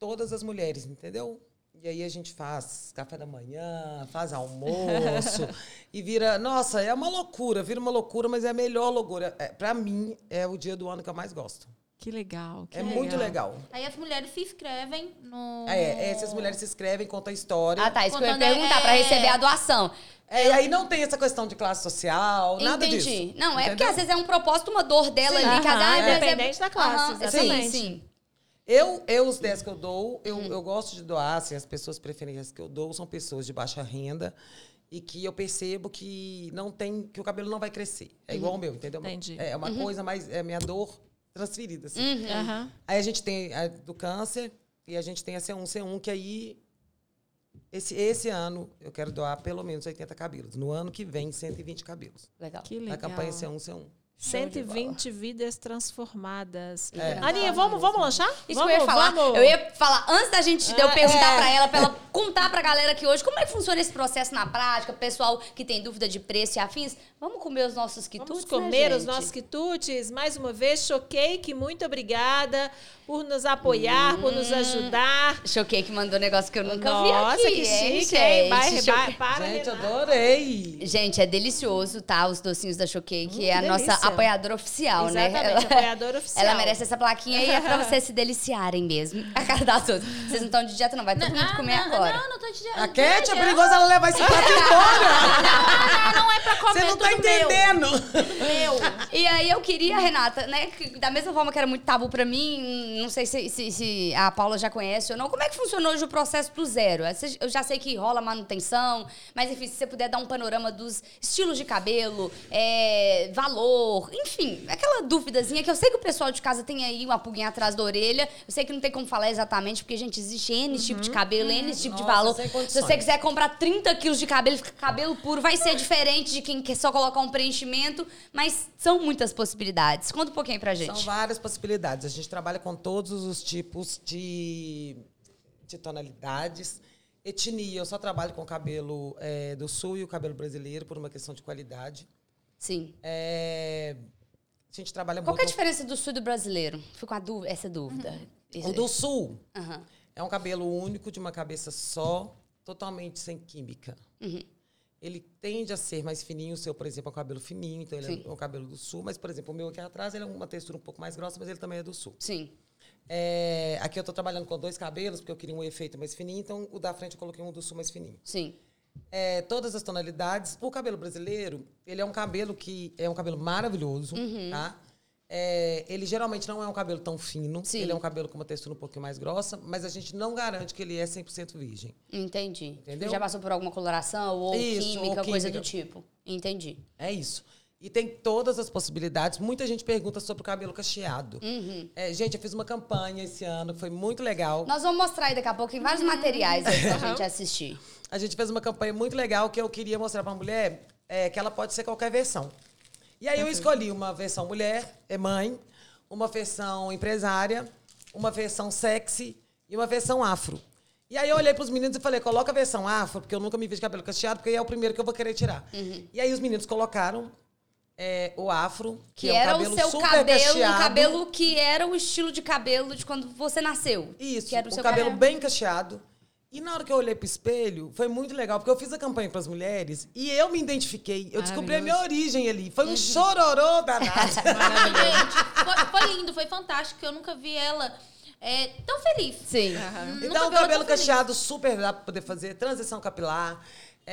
Speaker 3: todas as mulheres, entendeu? E aí a gente faz café da manhã, faz almoço e vira, nossa, é uma loucura, vira uma loucura, mas é a melhor loucura. É, para mim é o dia do ano que eu mais gosto.
Speaker 2: Que legal. que
Speaker 3: é muito legal.
Speaker 4: Aí as mulheres se inscrevem no.
Speaker 3: É, essas mulheres se inscrevem, contam a história.
Speaker 1: Ah, tá. Isso que eu ia
Speaker 4: Contando,
Speaker 1: perguntar,
Speaker 4: é-
Speaker 1: pra receber a doação.
Speaker 3: É, e aí não tem essa questão de classe social, nada
Speaker 1: Entendi.
Speaker 3: disso.
Speaker 1: Não, é porque
Speaker 3: entendeu?
Speaker 1: às vezes é um propósito, uma dor dela
Speaker 2: Sim,
Speaker 1: ali. Cada, ah, é-
Speaker 2: independente da classe,
Speaker 1: Aham,
Speaker 2: exatamente.
Speaker 1: Sim, sim.
Speaker 3: Eu, eu, os 10 que eu dou, eu,
Speaker 1: Hum.
Speaker 3: eu gosto de doar, assim, as pessoas preferências que eu dou são pessoas de baixa renda e que eu percebo que não tem, que o cabelo não vai crescer. É igual o meu, entendeu?
Speaker 2: Entendi.
Speaker 3: É uma
Speaker 1: Uhum.
Speaker 3: coisa mais, é minha dor transferida, assim.
Speaker 1: Uhum.
Speaker 3: Aí a gente tem a do câncer e a gente tem a C1, C1, que aí esse, esse ano eu quero doar pelo menos 80 cabelos. No ano que vem, 120 cabelos.
Speaker 1: Legal.
Speaker 2: Que
Speaker 3: Na
Speaker 2: legal.
Speaker 3: campanha C1, C1.
Speaker 2: 120 vidas transformadas.
Speaker 3: É.
Speaker 2: Aninha, vamos, vamos lanchar?
Speaker 1: Isso
Speaker 2: vamos,
Speaker 1: que eu ia falar.
Speaker 2: Vamos.
Speaker 1: Eu ia falar, antes da gente, de eu
Speaker 2: Ah,
Speaker 1: perguntar
Speaker 2: é.
Speaker 1: pra ela, pra ela contar pra galera aqui hoje, como é que funciona esse processo na prática, pessoal que tem dúvida de preço e afins, vamos comer os nossos quitutes,
Speaker 2: Vamos comer
Speaker 1: né,
Speaker 2: os nossos quitutes. Mais uma vez, choquei que muito obrigada por nos apoiar, por
Speaker 1: Hum.
Speaker 2: nos ajudar.
Speaker 1: Choquei que mandou um negócio que eu nunca
Speaker 2: Nossa,
Speaker 1: vi aqui.
Speaker 2: que
Speaker 1: hein,
Speaker 2: chique, hein?
Speaker 1: gente?
Speaker 2: Vai, vai, para,
Speaker 3: Gente,
Speaker 2: Renata.
Speaker 3: adorei!
Speaker 1: Gente, é delicioso, tá? Os docinhos da Choquei, que é a
Speaker 2: que
Speaker 1: nossa
Speaker 2: delícia.
Speaker 1: apoiadora oficial, né?
Speaker 2: Exatamente, apoiadora oficial.
Speaker 1: Ela merece essa plaquinha e é pra vocês se deliciarem mesmo. A cara das outras. Vocês não estão de dieta, não. Vai todo mundo
Speaker 4: Ah,
Speaker 1: comer
Speaker 4: não,
Speaker 1: agora.
Speaker 4: Não, não tô te dizendo.
Speaker 3: A Cat é perigoso ela levar esse prato embora!
Speaker 4: Não, não é pra comer
Speaker 3: Você não tá
Speaker 4: tudo meu.
Speaker 3: entendendo!
Speaker 4: Meu.
Speaker 1: E aí eu queria, Renata, né? que da mesma forma que era muito tabu pra mim, não sei se, se- se a Paula já conhece ou não. Como é que funciona hoje o processo do zero? Eu já sei que rola manutenção, mas enfim, se você puder dar um panorama dos estilos de cabelo, é, valor, enfim, aquela duvidazinha que eu sei que o pessoal de casa tem aí uma pulguinha atrás da orelha. Eu sei que não tem como falar exatamente, porque, gente, existe N tipo de cabelo, N tipo de
Speaker 3: Nossa,
Speaker 1: valor.
Speaker 3: sem
Speaker 1: Se você quiser comprar 30 quilos de cabelo, cabelo puro, vai ser diferente de quem quer só colocar um preenchimento, mas são muitas possibilidades. Conta um pouquinho pra gente.
Speaker 3: São várias possibilidades. A gente trabalha com todos os tipos de, de tonalidades. Etnia, eu só trabalho com o cabelo é, do sul e o cabelo brasileiro por uma questão de qualidade.
Speaker 1: Sim.
Speaker 3: É, a gente trabalha
Speaker 1: Qual que é a
Speaker 3: muito.
Speaker 1: diferença do sul e do brasileiro? Fico com essa dúvida.
Speaker 3: O do sul
Speaker 1: Aham.
Speaker 3: é um cabelo único, de uma cabeça só, totalmente sem química.
Speaker 1: Uhum.
Speaker 3: Ele tende a ser mais fininho, o seu, por exemplo, é um cabelo fininho, então ele
Speaker 1: Sim.
Speaker 3: é um cabelo do sul, mas, por exemplo, o meu aqui atrás ele é uma textura um pouco mais grossa, mas ele também é do sul.
Speaker 1: Sim.
Speaker 3: É, aqui eu estou trabalhando com dois cabelos, porque eu queria um efeito mais fininho, então o da frente eu coloquei um do sul mais fininho.
Speaker 1: Sim.
Speaker 3: É, todas as tonalidades. O cabelo brasileiro, ele é um cabelo que é um cabelo maravilhoso,
Speaker 1: Uhum.
Speaker 3: tá? É, ele geralmente não é um cabelo tão fino,
Speaker 1: Sim.
Speaker 3: ele é um cabelo com uma textura um pouquinho mais grossa, mas a gente não garante que ele é 100% virgem.
Speaker 1: Entendi.
Speaker 3: Entendeu?
Speaker 1: Já passou por alguma coloração ou
Speaker 3: Isso,
Speaker 1: química,
Speaker 3: ou
Speaker 1: coisa
Speaker 3: química.
Speaker 1: do tipo. Entendi.
Speaker 3: É isso. E tem todas as possibilidades. Muita gente pergunta sobre o cabelo cacheado.
Speaker 1: Uhum.
Speaker 3: É, gente, eu fiz uma campanha esse ano, que foi muito legal.
Speaker 1: Nós vamos mostrar aí daqui a pouco, tem vários materiais aí pra gente assistir.
Speaker 3: A gente fez uma campanha muito legal que eu queria mostrar para a mulher é, que ela pode ser qualquer versão. E aí eu escolhi uma versão mulher, é mãe, uma versão empresária, uma versão sexy e uma versão afro. E aí eu olhei para os meninos e falei, coloca a versão afro, porque eu nunca me vi de cabelo cacheado, porque aí é o primeiro que eu vou querer tirar. E aí os meninos colocaram é, o afro, que,
Speaker 1: Que
Speaker 3: é
Speaker 1: era
Speaker 3: cabelo
Speaker 1: o seu
Speaker 3: super
Speaker 1: cabelo, um
Speaker 3: cacheado.
Speaker 1: cabelo que era o estilo de cabelo de quando você nasceu.
Speaker 3: Isso,
Speaker 1: Que era o
Speaker 3: o
Speaker 1: seu
Speaker 3: cabelo bem cacheado. E na hora que eu olhei pro espelho, foi muito legal, porque eu fiz a campanha para as mulheres e eu me identifiquei. Eu descobri a minha origem ali. Foi um chororô danado.
Speaker 4: Gente, foi, foi lindo, foi fantástico. Eu nunca vi ela é, tão feliz.
Speaker 1: Sim.
Speaker 4: Nunca
Speaker 3: então, o cabelo
Speaker 4: feliz.
Speaker 3: cacheado super dá pra poder fazer. Transição capilar.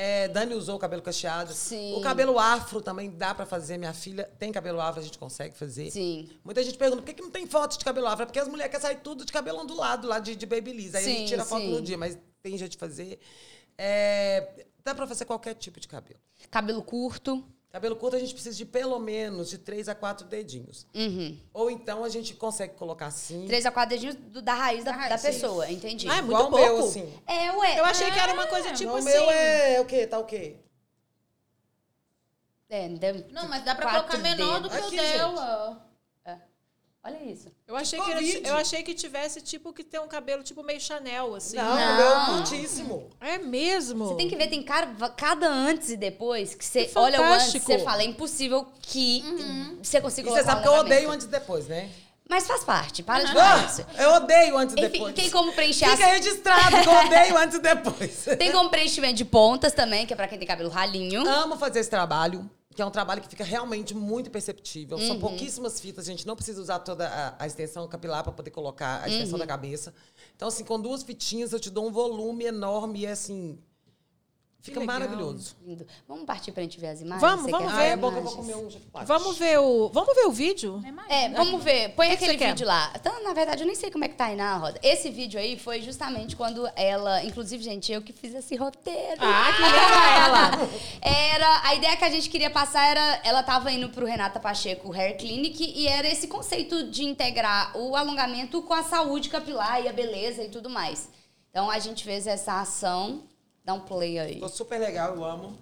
Speaker 3: É, Dani usou o cabelo cacheado.
Speaker 1: Sim.
Speaker 3: O cabelo afro também dá pra fazer. Minha filha tem cabelo afro, a gente consegue fazer.
Speaker 1: Sim.
Speaker 3: Muita gente pergunta por que, que não tem foto de cabelo afro? É porque as mulheres querem sair tudo de cabelo ondulado lá de, de Babyliss. Aí a
Speaker 1: Sim,
Speaker 3: gente tira foto no dia, mas tem jeito de fazer. É, dá pra fazer qualquer tipo de cabelo.
Speaker 1: Cabelo curto.
Speaker 3: Cabelo curto a gente precisa de pelo menos de três a quatro dedinhos.
Speaker 1: Uhum.
Speaker 3: Ou então a gente consegue colocar assim.
Speaker 1: Três a quatro dedinhos do- da raiz da,
Speaker 4: raiz,
Speaker 1: da
Speaker 4: sim.
Speaker 1: pessoa, entendi.
Speaker 2: Ah, é muito
Speaker 3: igual o meu,
Speaker 2: pouco.
Speaker 3: assim.
Speaker 1: É, ué.
Speaker 2: Eu achei que era uma coisa tipo
Speaker 3: o
Speaker 2: assim.
Speaker 3: meu é o quê? Tá o quê?
Speaker 1: É,
Speaker 4: Não, mas dá pra colocar menor do que
Speaker 3: Aqui,
Speaker 4: o dela.
Speaker 1: Olha isso.
Speaker 2: Eu achei, que era- eu achei que tivesse tipo que tem um cabelo tipo meio Chanel, assim.
Speaker 3: Não,
Speaker 1: Não.
Speaker 3: o meu é curtíssimo.
Speaker 2: É mesmo?
Speaker 1: Você tem que ver, tem cara, cada antes e depois que você
Speaker 2: Que
Speaker 1: olha o antes
Speaker 2: fantástico.
Speaker 1: você fala, é impossível que você
Speaker 3: E
Speaker 1: consiga
Speaker 3: você sabe que eu odeio antes e depois, né?
Speaker 1: Mas faz parte, para de falar isso.
Speaker 3: Ah, eu odeio antes e depois.
Speaker 1: tem como preencher
Speaker 3: Fica
Speaker 1: as...
Speaker 3: registrado que eu odeio antes e depois.
Speaker 1: Tem como preenchimento de pontas também, que é pra quem tem cabelo ralinho.
Speaker 3: Amo fazer esse trabalho, que é um trabalho que fica realmente muito perceptível.
Speaker 1: Uhum.
Speaker 3: São pouquíssimas fitas, a gente não precisa usar toda a, a extensão capilar para poder colocar a extensão
Speaker 1: Uhum.
Speaker 3: da cabeça. Então, assim, com duas fitinhas eu te dou um volume enorme e, assim, Fica
Speaker 2: legal.
Speaker 3: maravilhoso.
Speaker 1: Lindo. Vamos partir pra gente ver as imagens?
Speaker 2: Vamos, vamos
Speaker 3: Ah,
Speaker 1: ver
Speaker 3: é bom que eu vou comer um.
Speaker 2: Vamos ver o. Vamos ver o vídeo?
Speaker 1: É, vamos ver. Põe
Speaker 2: que que
Speaker 1: aquele
Speaker 2: quer?
Speaker 1: vídeo lá. Então, na verdade, eu nem sei como é que tá aí na roda. Esse vídeo aí foi justamente quando ela... Inclusive, gente, eu que fiz esse roteiro.
Speaker 2: Ah, que linda ela!
Speaker 1: Era... A ideia que a gente queria passar era... Ela tava indo pro Renata Pacheco Hair Clinic e era esse conceito de integrar o alongamento com a saúde capilar e a beleza e tudo mais. Então, a gente fez essa ação. Dá um play aí.
Speaker 3: Ficou super legal, eu amo.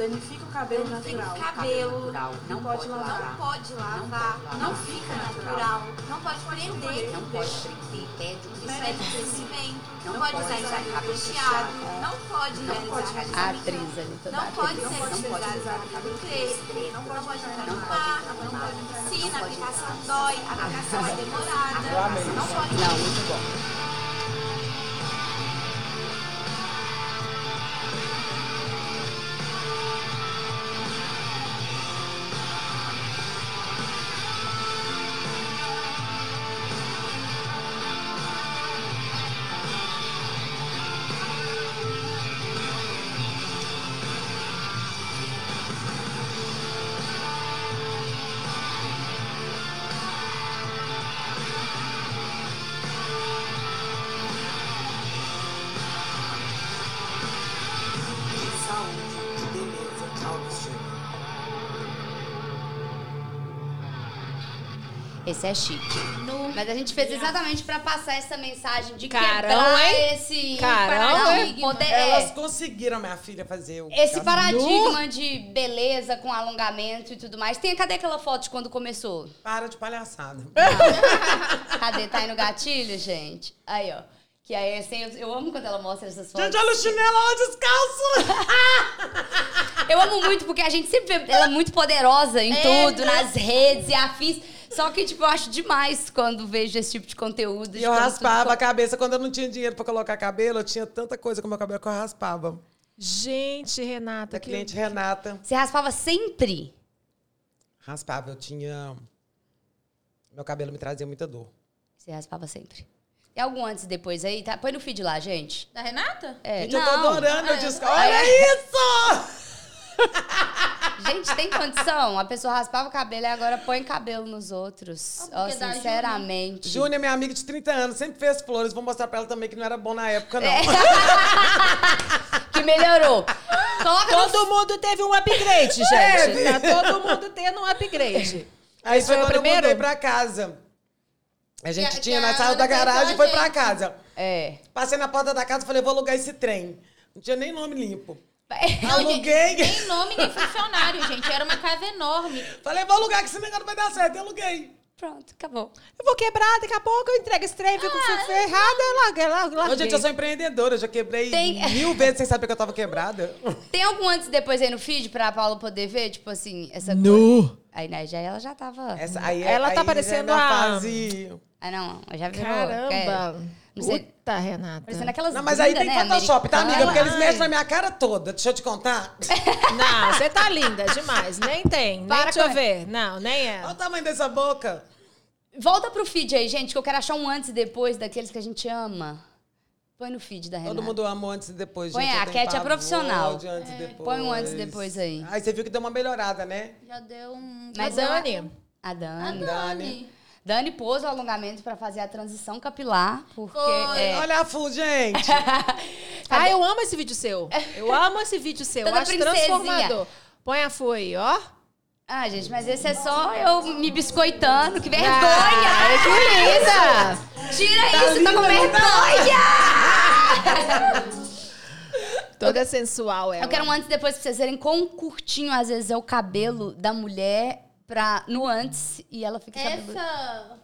Speaker 5: Danifica o cabelo natural.
Speaker 6: cabelo.
Speaker 1: Não pode lavar.
Speaker 6: Não pode lavar, não fica natural, não pode prender,
Speaker 1: Não pode prender. Pede o
Speaker 6: o crescimento, não pode usar cabelo recheado, não pode realizar
Speaker 1: atriz ali toda.
Speaker 6: não pode o cabelo crespo, não pode entrar no mar, não pode entrar na piscina, a aplicação dói, a aplicação é demorada, não pode
Speaker 1: Não, muito bom. Esse é chique. Mas a gente fez exatamente pra passar essa mensagem de
Speaker 2: Carão,
Speaker 1: quebrar
Speaker 2: hein?
Speaker 1: esse
Speaker 2: Carão,
Speaker 1: paradigma. Poder- é,
Speaker 3: Elas conseguiram, minha filha, fazer o.
Speaker 1: esse paradigma de beleza com alongamento e tudo mais. Tem, cadê aquela foto de quando começou?
Speaker 3: Para de palhaçada.
Speaker 1: Cadê? Tá aí no gatilho, gente? Aí, ó. Que aí, assim, eu, eu amo quando ela mostra essas fotos.
Speaker 3: Gente, olha o chinelo, olha descalço!
Speaker 1: Eu amo muito, porque a gente sempre vê ela muito poderosa em
Speaker 4: É,
Speaker 1: tudo,
Speaker 4: né?
Speaker 1: nas redes e afins. Só que, tipo, eu acho demais quando vejo esse tipo de conteúdo.
Speaker 3: E
Speaker 1: de
Speaker 3: eu raspava
Speaker 1: tudo-
Speaker 3: a cabeça. Quando eu não tinha dinheiro pra colocar cabelo, eu tinha tanta coisa com meu cabelo que eu raspava.
Speaker 2: Gente, Renata.
Speaker 3: Da
Speaker 2: que-
Speaker 3: cliente Renata.
Speaker 1: Você raspava sempre?
Speaker 3: Raspava, eu tinha. Meu cabelo me trazia muita dor.
Speaker 1: Você raspava sempre. Tem algum antes e depois aí? Tá? Põe no feed lá, gente.
Speaker 4: Da Renata?
Speaker 1: É,
Speaker 3: Gente, eu tô
Speaker 1: não.
Speaker 3: adorando. Eu disse,
Speaker 1: É.
Speaker 3: olha isso!
Speaker 1: Gente, tem condição? A pessoa raspava o cabelo e agora põe cabelo nos outros.
Speaker 4: Ah,
Speaker 1: Ó,
Speaker 4: dá
Speaker 1: sinceramente.
Speaker 3: Júnia é minha amiga de 30 anos, sempre fez flores. Vou mostrar pra ela também que não era bom na época, não.
Speaker 1: É. Que melhorou. Coloca no
Speaker 2: Todo mundo teve um upgrade, gente.
Speaker 3: Teve.
Speaker 2: Tá todo mundo tendo um upgrade.
Speaker 3: Aí
Speaker 2: Esse
Speaker 3: foi
Speaker 2: foi o
Speaker 3: quando eu
Speaker 2: primeiro?
Speaker 3: mudei pra casa. A gente
Speaker 4: Que-
Speaker 3: tinha,
Speaker 4: que
Speaker 3: nós
Speaker 4: a
Speaker 3: saiu da garagem e foi pra casa.
Speaker 1: É.
Speaker 3: Passei na porta da casa e falei, vou alugar esse trem. Não tinha nem nome limpo.
Speaker 4: Gente,
Speaker 3: Aluguei.
Speaker 4: nem nome, nem funcionário, gente. Era uma casa enorme.
Speaker 3: Falei, vou alugar que esse negócio vai dar certo. Eu aluguei.
Speaker 1: Pronto, acabou.
Speaker 2: Eu vou quebrar, daqui a pouco eu entrego esse trem, fico ferrada, larga, larga,
Speaker 3: Ô,
Speaker 2: larguei.
Speaker 3: gente, eu sou empreendedora. Eu já quebrei
Speaker 1: Tem-
Speaker 3: mil vezes sem saber que eu tava quebrada.
Speaker 1: Tem algum antes e depois aí no feed pra Paula poder ver? Tipo assim, essa coisa.
Speaker 2: Nu.
Speaker 1: Aí, né, já ela já tava.
Speaker 3: Essa, aí,
Speaker 2: Ela tá
Speaker 3: aí já é
Speaker 2: parecendo a-
Speaker 3: fase...
Speaker 1: Ah, não, já virou.
Speaker 2: Caramba.
Speaker 1: é, não sei.
Speaker 2: Puta, Renata.
Speaker 1: Parecendo aquelas
Speaker 3: Não, mas aí tem
Speaker 1: né,
Speaker 3: Photoshop, tá, amiga? Porque eles mexem na minha cara toda. Deixa eu te contar.
Speaker 2: Não, você tá linda demais. Nem tem. Nem
Speaker 1: Para
Speaker 2: deixa eu ver. Não, nem é.
Speaker 3: Olha o tamanho dessa boca.
Speaker 1: Volta pro feed aí, gente, que eu quero achar um antes e depois daqueles que a gente ama. Põe no feed da Renata.
Speaker 3: Todo mundo ama antes e depois,
Speaker 1: Põe
Speaker 3: gente.
Speaker 1: a
Speaker 3: eu tenho
Speaker 1: Cat é profissional.
Speaker 3: de antes e depois.
Speaker 1: põe um antes e depois aí.
Speaker 3: Aí você viu que deu uma melhorada, né?
Speaker 4: Já deu um.
Speaker 1: Mas
Speaker 2: A Dani.
Speaker 1: A
Speaker 4: A
Speaker 1: Dani.
Speaker 4: Dani.
Speaker 1: Pôs o alongamento pra fazer a transição capilar, porque...
Speaker 4: Foi.
Speaker 1: é,
Speaker 3: Olha a Fu, gente.
Speaker 2: Ah, eu amo esse vídeo seu. Eu amo esse vídeo seu.
Speaker 1: Toda
Speaker 2: Acho
Speaker 1: princesinha.
Speaker 2: transformador. Põe a Fu aí, ó.
Speaker 1: Ah, gente, mas esse é só eu me biscoitando. Que vergonha!
Speaker 2: Ai, que linda!
Speaker 1: Tira
Speaker 3: Tá
Speaker 1: isso, tá com
Speaker 3: linda,
Speaker 1: vergonha!
Speaker 2: Toda sensual ela.
Speaker 1: Eu quero um antes e depois pra vocês verem quão curtinho, às vezes, é o cabelo da mulher pra, no antes e ela fica cabelo...
Speaker 4: Essa.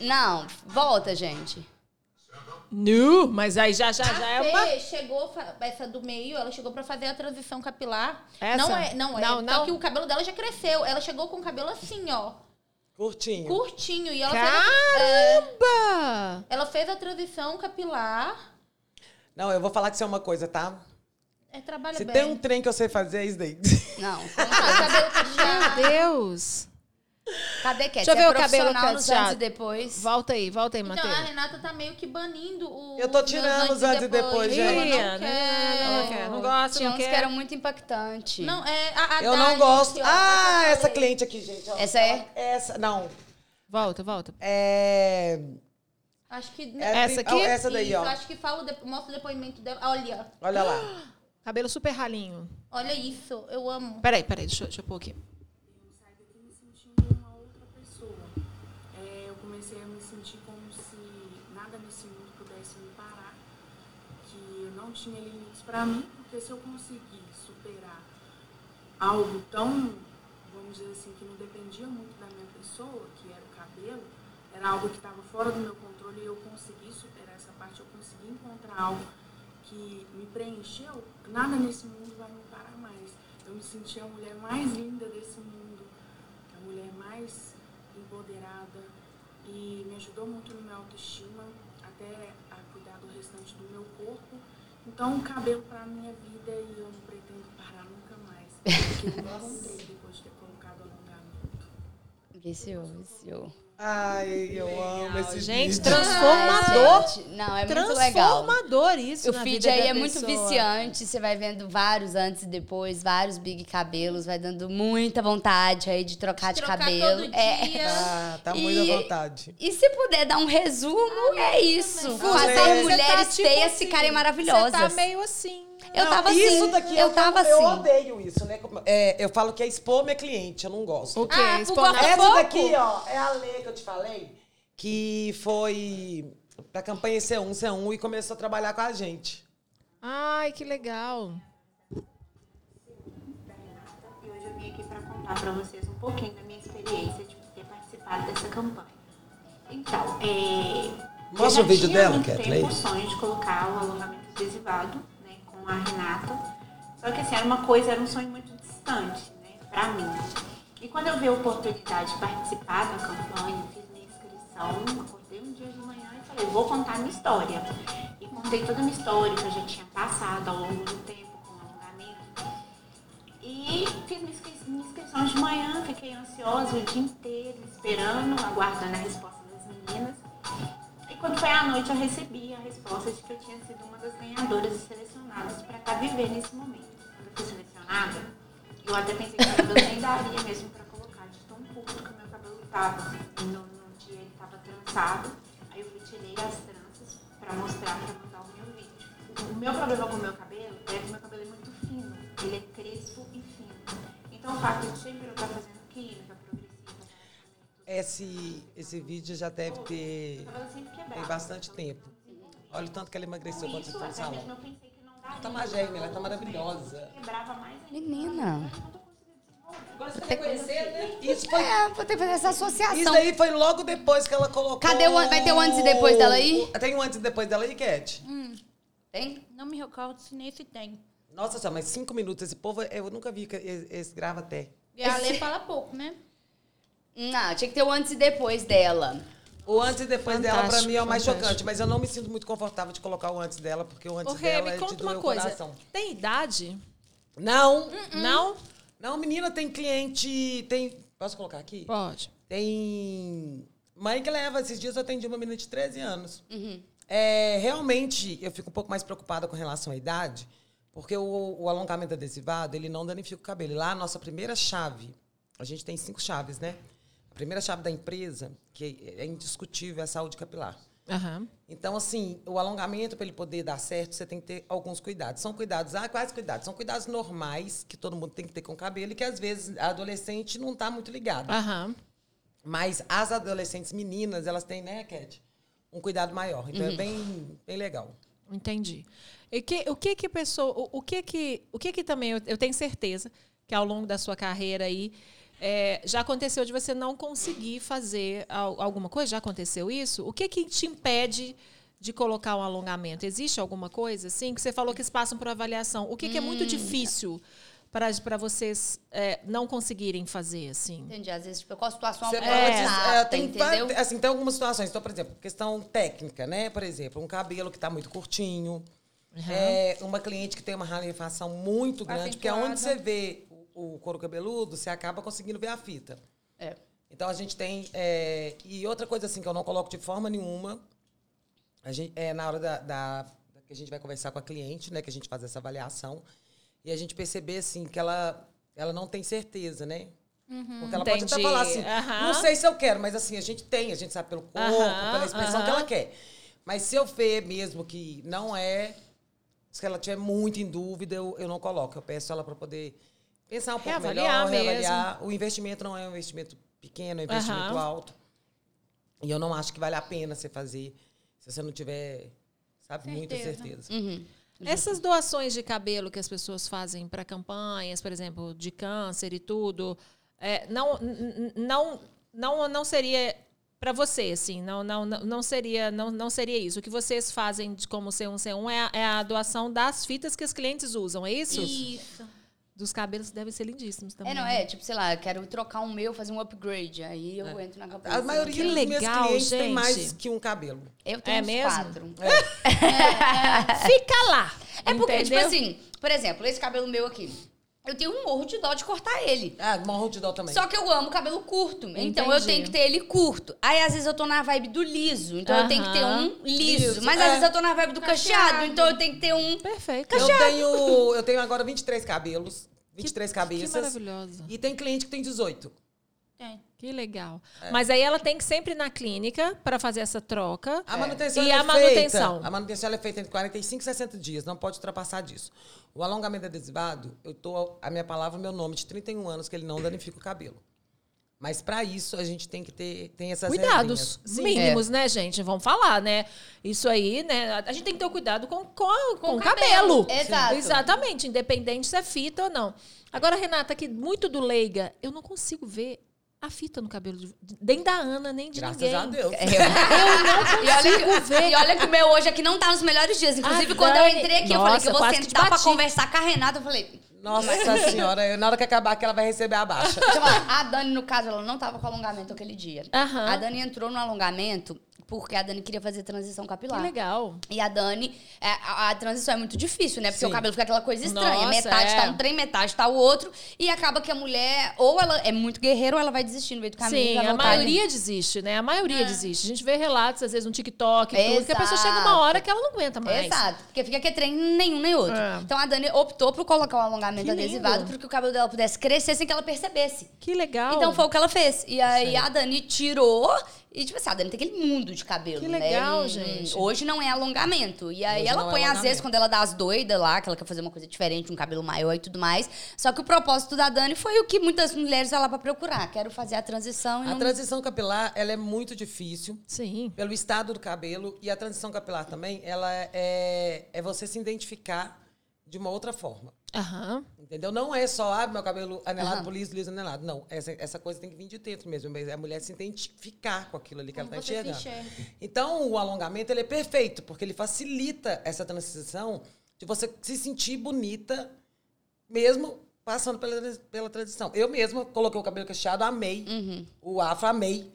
Speaker 1: Não, volta, gente.
Speaker 2: Nu, mas aí já, já, já é
Speaker 4: A
Speaker 2: uma...
Speaker 4: Fê chegou, fa- essa do meio, ela chegou pra fazer a transição capilar.
Speaker 2: Essa?
Speaker 4: Não é, não, é.
Speaker 2: Não,
Speaker 4: Só
Speaker 2: não.
Speaker 4: que o cabelo dela já cresceu. Ela chegou com o cabelo assim, ó.
Speaker 3: Curtinho.
Speaker 4: Curtinho. E ela fez, a- é,
Speaker 2: Caramba!
Speaker 4: ela fez a transição capilar.
Speaker 3: Não, eu vou falar que isso é uma coisa, tá?
Speaker 4: É, trabalha
Speaker 3: Se
Speaker 4: bem.
Speaker 3: tem um trem que eu sei fazer, é isso daí.
Speaker 1: Não.
Speaker 2: Meu Deus!
Speaker 1: Cadê Cat?
Speaker 2: Deixa eu
Speaker 1: Você
Speaker 2: ver
Speaker 1: é
Speaker 2: o cabelo
Speaker 1: nos antes e depois.
Speaker 2: Volta aí, volta aí,
Speaker 4: Então,
Speaker 2: Matheus.
Speaker 4: a Renata tá meio que banindo o.
Speaker 3: Eu tô tirando os antes e depois, gente.
Speaker 4: Não
Speaker 2: né?
Speaker 4: quer.
Speaker 2: Não quer, não gosta,
Speaker 1: Tinha
Speaker 2: não
Speaker 1: uns que
Speaker 2: quer.
Speaker 1: eram muito impactantes.
Speaker 4: Não, é. A, a
Speaker 3: Eu não gosto. Ah,
Speaker 4: que
Speaker 3: essa cliente aqui, gente. ó.
Speaker 1: Essa é?
Speaker 3: Essa, não.
Speaker 2: Volta, volta.
Speaker 3: É...
Speaker 4: Acho que.
Speaker 3: é
Speaker 2: Essa aqui?
Speaker 3: Essa daí,
Speaker 4: Isso,
Speaker 3: ó.
Speaker 4: Acho que fala mostra o depoimento dela. Olha,
Speaker 3: Olha lá.
Speaker 2: Cabelo super ralinho.
Speaker 4: olha isso. Eu amo.
Speaker 2: Peraí, peraí, deixa, eu- deixa eu pôr aqui.
Speaker 5: Eu saí daqui me sentindo uma outra pessoa. É, eu comecei a me sentir como se nada nesse mundo pudesse me parar. Que eu não tinha limites para mim, porque se eu conseguir superar algo tão, vamos dizer assim, que não dependia muito da minha pessoa, que era o cabelo, era algo que estava fora do meu controle e eu consegui superar essa parte, eu consegui encontrar algo que me preencheu, nada nesse mundo vai me parar mais. Eu me senti a mulher mais linda desse mundo, a mulher mais empoderada e me ajudou muito na minha autoestima, até a cuidar do restante do meu corpo. Então, o cabelo para a minha vida e eu não pretendo parar nunca mais, porque eu me encontrei depois de ter colocado alongamento.
Speaker 1: Viciou, viciou.
Speaker 3: Ai, eu amo esse
Speaker 2: Gente,
Speaker 3: vídeo.
Speaker 2: transformador.
Speaker 1: Ai, gente, Não, é muito legal.
Speaker 2: Transformador isso
Speaker 1: O
Speaker 2: na
Speaker 1: feed
Speaker 2: vida
Speaker 1: aí
Speaker 2: da
Speaker 1: é muito
Speaker 2: pessoa.
Speaker 1: viciante, você vai vendo vários antes e depois, vários big cabelos, vai dando muita vontade aí de trocar de,
Speaker 4: Trocar
Speaker 1: cabelo.
Speaker 4: todo
Speaker 1: É.
Speaker 4: dia.
Speaker 3: Ah, tá
Speaker 1: E-
Speaker 3: muito à vontade.
Speaker 1: E se puder dar um resumo, é isso. Fazer
Speaker 3: Você
Speaker 1: mulheres
Speaker 2: tá, tipo
Speaker 1: feias
Speaker 2: assim,
Speaker 1: ficarem maravilhosas.
Speaker 2: Você tá meio assim.
Speaker 1: Eu
Speaker 3: Não,
Speaker 1: tava
Speaker 3: isso
Speaker 1: assim.
Speaker 3: daqui
Speaker 1: eu
Speaker 3: não-
Speaker 1: tava
Speaker 3: Eu
Speaker 1: assim.
Speaker 3: odeio isso, né? É, eu falo que é expor minha cliente, eu não gosto.
Speaker 2: O quê?
Speaker 4: Ah,
Speaker 2: Expor na-
Speaker 3: Essa
Speaker 4: pouco?
Speaker 3: daqui, ó, é a lei que eu te falei, que foi pra campanha C1, C1 e começou a trabalhar com a gente.
Speaker 2: Ai, que legal.
Speaker 6: E hoje eu vim aqui para contar para vocês um pouquinho da minha experiência de ter participado dessa campanha. Então, é,
Speaker 3: Mostra
Speaker 6: eu já
Speaker 3: o vídeo dela,
Speaker 6: muito
Speaker 3: Kathleen.
Speaker 6: tempo o sonho de colocar o alongamento adesivado a Renata. Só que assim, era uma coisa, era um sonho muito distante né, para mim. E quando eu vi a oportunidade de participar da campanha, fiz minha inscrição, acordei um dia de manhã e falei, vou contar a minha história. E contei toda a minha história que eu já tinha passado ao longo do tempo com alongamento. E fiz minha inscrição de manhã, fiquei ansiosa o dia inteiro, esperando, aguardando a resposta das meninas. E quando foi à noite, eu recebi a resposta de que eu tinha sido uma das ganhadoras e selecionadas para estar vivendo esse momento. Quando eu fui selecionada, eu até pensei que cabelo nem daria mesmo para colocar, de tão curto que o meu cabelo estava. No, no dia ele estava trançado, aí eu retirei as tranças para mostrar, para mandar o meu vídeo. O meu problema com o meu cabelo é que meu cabelo é muito fino, ele é crespo e fino. Então o fato de sempre eu estar fazendo
Speaker 3: Esse, esse vídeo já deve ter tem bastante tempo. Olha o tanto que ela emagreceu quando você
Speaker 6: Isso,
Speaker 3: foi no salão.
Speaker 6: daria.
Speaker 3: Tá gêmea, ela tá maravilhosa.
Speaker 6: Quebrava mais ainda.
Speaker 1: Menina.
Speaker 3: Agora você vai conhecer, né? Isso foi
Speaker 1: É, vou ter que fazer essa associação.
Speaker 3: Isso daí foi logo depois que ela colocou.
Speaker 1: Cadê o vai ter o antes e depois dela aí?
Speaker 3: Tem um antes e depois dela aí, Cat?
Speaker 1: Tem?
Speaker 4: Não me recordo se nem se tem.
Speaker 3: Nossa senhora, mas cinco minutos. Esse povo, eu nunca vi que esse esse grava até.
Speaker 4: E a Lê fala pouco, né?
Speaker 1: Não, tinha que ter o antes e depois dela.
Speaker 3: O antes e depois dela, pra
Speaker 2: Fantástico,
Speaker 3: mim, é o mais
Speaker 2: fantástico.
Speaker 3: chocante. Mas eu não me sinto muito confortável de colocar o antes dela, porque o antes
Speaker 2: Rê,
Speaker 3: dela
Speaker 2: me
Speaker 3: é de
Speaker 2: conta
Speaker 3: doer
Speaker 2: uma coisa.
Speaker 3: coração.
Speaker 2: Tem idade?
Speaker 3: Não,
Speaker 2: Não?
Speaker 3: não, menina, tem cliente, tem... Posso colocar aqui?
Speaker 2: Pode.
Speaker 3: Tem mãe que leva. Esses dias eu atendi uma menina de 13 anos.
Speaker 1: Uhum.
Speaker 3: É, realmente, eu fico um pouco mais preocupada com relação à idade, porque o, o alongamento adesivado, ele não danifica o cabelo. E lá, a nossa primeira chave, a gente tem cinco chaves, né? A primeira chave da empresa, que é indiscutível, é a saúde capilar.
Speaker 2: Aham.
Speaker 3: Então, assim, o alongamento, para ele poder dar certo, você tem que ter alguns cuidados. São cuidados, ah, quais cuidados? São cuidados normais que todo mundo tem que ter com o cabelo e que, às vezes, a adolescente não está muito ligada.
Speaker 2: Aham.
Speaker 3: Mas as adolescentes meninas, elas têm, né, Cat? Um cuidado maior. Então
Speaker 2: Uhum.
Speaker 3: é bem, bem legal.
Speaker 2: Entendi. E que, o que que pessoa, o, o que que, o que que também eu, eu tenho certeza que ao longo da sua carreira aí é, já aconteceu de você não conseguir fazer al- alguma coisa? Já aconteceu isso? O que que te impede de colocar um alongamento? Existe alguma coisa assim que você falou que eles passam por avaliação? O que, que é muito difícil para para vocês é, não conseguirem fazer assim?
Speaker 1: Entendi. Às vezes, tipo, qual a situação
Speaker 3: Você
Speaker 1: é,
Speaker 3: é, tem,
Speaker 1: entendeu?
Speaker 3: assim, tem algumas situações. Então, por exemplo, questão técnica, né? Por exemplo, um cabelo que está muito curtinho. É, uma cliente que tem uma ralefação muito grande, porque
Speaker 4: Acentuada.
Speaker 3: onde você vê o, couro cabeludo, você acaba conseguindo ver a fita.
Speaker 1: É.
Speaker 3: Então a gente tem. é, e outra coisa assim que eu não coloco de forma nenhuma, a gente, é na hora da, da- que a gente vai conversar com a cliente, né? Que a gente faz essa avaliação, e a gente perceber assim que ela, ela não tem certeza, né? Porque ela pode até
Speaker 2: Entendi.
Speaker 3: falar assim,
Speaker 2: Aham.
Speaker 3: não sei se eu quero, mas assim, a gente tem, a gente sabe pelo corpo,
Speaker 2: Aham,
Speaker 3: pela expressão que ela quer. Mas se eu ver mesmo que não é, se ela tiver muito em dúvida, eu, eu não coloco. Eu peço ela para poder pensar um pouco
Speaker 2: Reavaliar
Speaker 3: melhor,
Speaker 2: mesmo.
Speaker 3: reavaliar. O investimento não é um investimento pequeno, é um investimento
Speaker 2: Aham.
Speaker 3: alto. E eu não acho que vale a pena você fazer se você não tiver, sabe, muita
Speaker 4: Certeza.
Speaker 3: certeza.
Speaker 1: Uhum.
Speaker 2: Essas doações de cabelo que as pessoas fazem para campanhas, por exemplo, de câncer e tudo, é, não, n- n- não, não, não seria para você, assim, não, não, não não seria, não, não seria isso. O que vocês fazem de como C1C1 é a, é a doação das fitas que os clientes usam, é isso?
Speaker 4: Isso.
Speaker 2: Dos cabelos devem ser lindíssimos também.
Speaker 1: É, não, é, tipo, sei lá, eu quero trocar um meu, fazer um upgrade. Aí eu entro na campanha.
Speaker 3: A maioria
Speaker 2: Que
Speaker 3: dos meus
Speaker 2: legal,
Speaker 3: clientes tem
Speaker 2: gente.
Speaker 3: mais que um cabelo.
Speaker 1: Eu tenho
Speaker 2: É
Speaker 1: uns
Speaker 2: mesmo?
Speaker 1: quatro.
Speaker 2: Fica lá!
Speaker 1: É porque,
Speaker 2: entendeu?
Speaker 1: tipo assim, por exemplo, esse cabelo meu aqui. Eu tenho um morro de dó de cortar ele.
Speaker 3: Ah, morro de dó também.
Speaker 1: Só que eu amo cabelo curto. Então eu
Speaker 2: Entendi.
Speaker 1: tenho que ter ele curto. Aí às vezes eu tô na vibe do liso. Então eu tenho que ter um liso.
Speaker 3: Liso,
Speaker 1: Mas
Speaker 3: é.
Speaker 1: às vezes eu tô na vibe do cacheado.
Speaker 4: Cacheado.
Speaker 1: Então eu tenho que ter um.
Speaker 2: Perfeito.
Speaker 3: Eu tenho, eu tenho agora 23 cabelos, 23
Speaker 2: Que
Speaker 3: cabeças.
Speaker 2: maravilhoso.
Speaker 3: E tem cliente que tem 18.
Speaker 4: Tem.
Speaker 2: Que legal.
Speaker 3: É.
Speaker 2: Mas aí ela tem que sempre ir na clínica para fazer essa troca.
Speaker 3: A manutenção
Speaker 2: E
Speaker 3: ela
Speaker 2: a
Speaker 3: é
Speaker 2: manutenção?
Speaker 3: Feita, a manutenção ela é feita entre 45 e 60 dias, não pode ultrapassar disso. O alongamento adesivado, eu tô a minha palavra, o meu nome de 31 anos que ele não danifica o cabelo. Mas para isso a gente tem que ter tem essas
Speaker 2: Cuidados.
Speaker 3: Sim,
Speaker 2: mínimos, né, gente? Vamos falar, né? Isso aí, né? A gente tem que ter o cuidado com, com, a- com o
Speaker 4: o
Speaker 2: cabelo.
Speaker 4: cabelo.
Speaker 1: Exato.
Speaker 2: Exatamente, independente se é fita ou não. Agora, Renata, aqui, muito do leiga, eu não consigo ver a fita no cabelo, de, nem da Ana, nem de
Speaker 3: Graças
Speaker 2: ninguém.
Speaker 3: a Deus.
Speaker 1: É,
Speaker 2: Eu não
Speaker 1: E olha,
Speaker 2: consigo
Speaker 1: que,
Speaker 2: ver.
Speaker 1: e olha que o meu hoje aqui não tá nos melhores dias. Inclusive,
Speaker 2: A
Speaker 1: quando eu
Speaker 2: Dani-
Speaker 1: entrei aqui, eu
Speaker 2: Nossa,
Speaker 1: falei que eu vou
Speaker 2: que
Speaker 1: sentar pra conversar com a Renata. Eu falei.
Speaker 3: Nossa senhora, eu- na hora que acabar aqui ela vai receber a baixa.
Speaker 1: Deixa eu falar, a Dani, no caso, ela não tava com alongamento aquele dia.
Speaker 2: Aham.
Speaker 1: A Dani entrou no alongamento porque a Dani queria fazer transição
Speaker 2: Que
Speaker 1: capilar.
Speaker 2: legal.
Speaker 1: E a Dani, é, a, a transição é muito difícil, né? Porque
Speaker 3: Sim.
Speaker 1: o cabelo fica aquela coisa estranha.
Speaker 2: Nossa,
Speaker 1: metade
Speaker 2: é.
Speaker 1: tá um trem, metade tá o outro. E acaba que a mulher, ou ela é muito guerreira, ou ela vai desistir no meio do caminho.
Speaker 2: Sim, a maioria desiste, né? A maioria desiste. A gente vê relatos, às vezes, no TikTok e tudo, que a pessoa chega uma
Speaker 1: Exato.
Speaker 2: hora que ela não aguenta mais.
Speaker 1: Exato, porque fica que trem nenhum nem outro.
Speaker 2: É.
Speaker 1: Então a Dani optou por colocar o alongamento
Speaker 2: Que
Speaker 1: adesivado para que o cabelo dela pudesse crescer sem que ela percebesse.
Speaker 2: Que legal.
Speaker 1: Então foi o que ela fez. E aí a Dani tirou. E, tipo assim, a Dani tem aquele mundo de cabelo.
Speaker 2: Que
Speaker 1: né?
Speaker 2: legal, gente.
Speaker 1: Hoje não é alongamento. E aí
Speaker 3: Hoje
Speaker 1: ela
Speaker 3: é
Speaker 1: põe, às
Speaker 3: alongamento.
Speaker 1: vezes, quando ela dá as doidas lá, que ela quer fazer uma coisa diferente, um cabelo maior e tudo mais. Só que o propósito da Dani foi o que muitas mulheres vão lá pra procurar. Quero fazer a transição e
Speaker 3: A
Speaker 1: não...
Speaker 3: transição capilar, ela é muito difícil.
Speaker 2: Sim.
Speaker 3: pelo estado do cabelo e a transição capilar também, ela é, é você se identificar de uma outra forma.
Speaker 2: Aham.
Speaker 3: Entendeu? Não é só, ah, meu cabelo anelado
Speaker 1: Aham.
Speaker 3: por liso, liso, anelado. Não, essa, essa coisa tem que vir de dentro mesmo. mas A mulher se identificar com aquilo ali que
Speaker 4: Como
Speaker 3: ela está enxergando.
Speaker 4: enxerga.
Speaker 3: Então, o alongamento, ele é perfeito, porque ele facilita essa transição de você se sentir bonita, mesmo passando pela, pela transição. Eu mesma coloquei o cabelo cacheado, amei.
Speaker 1: Uhum.
Speaker 3: O afro, amei.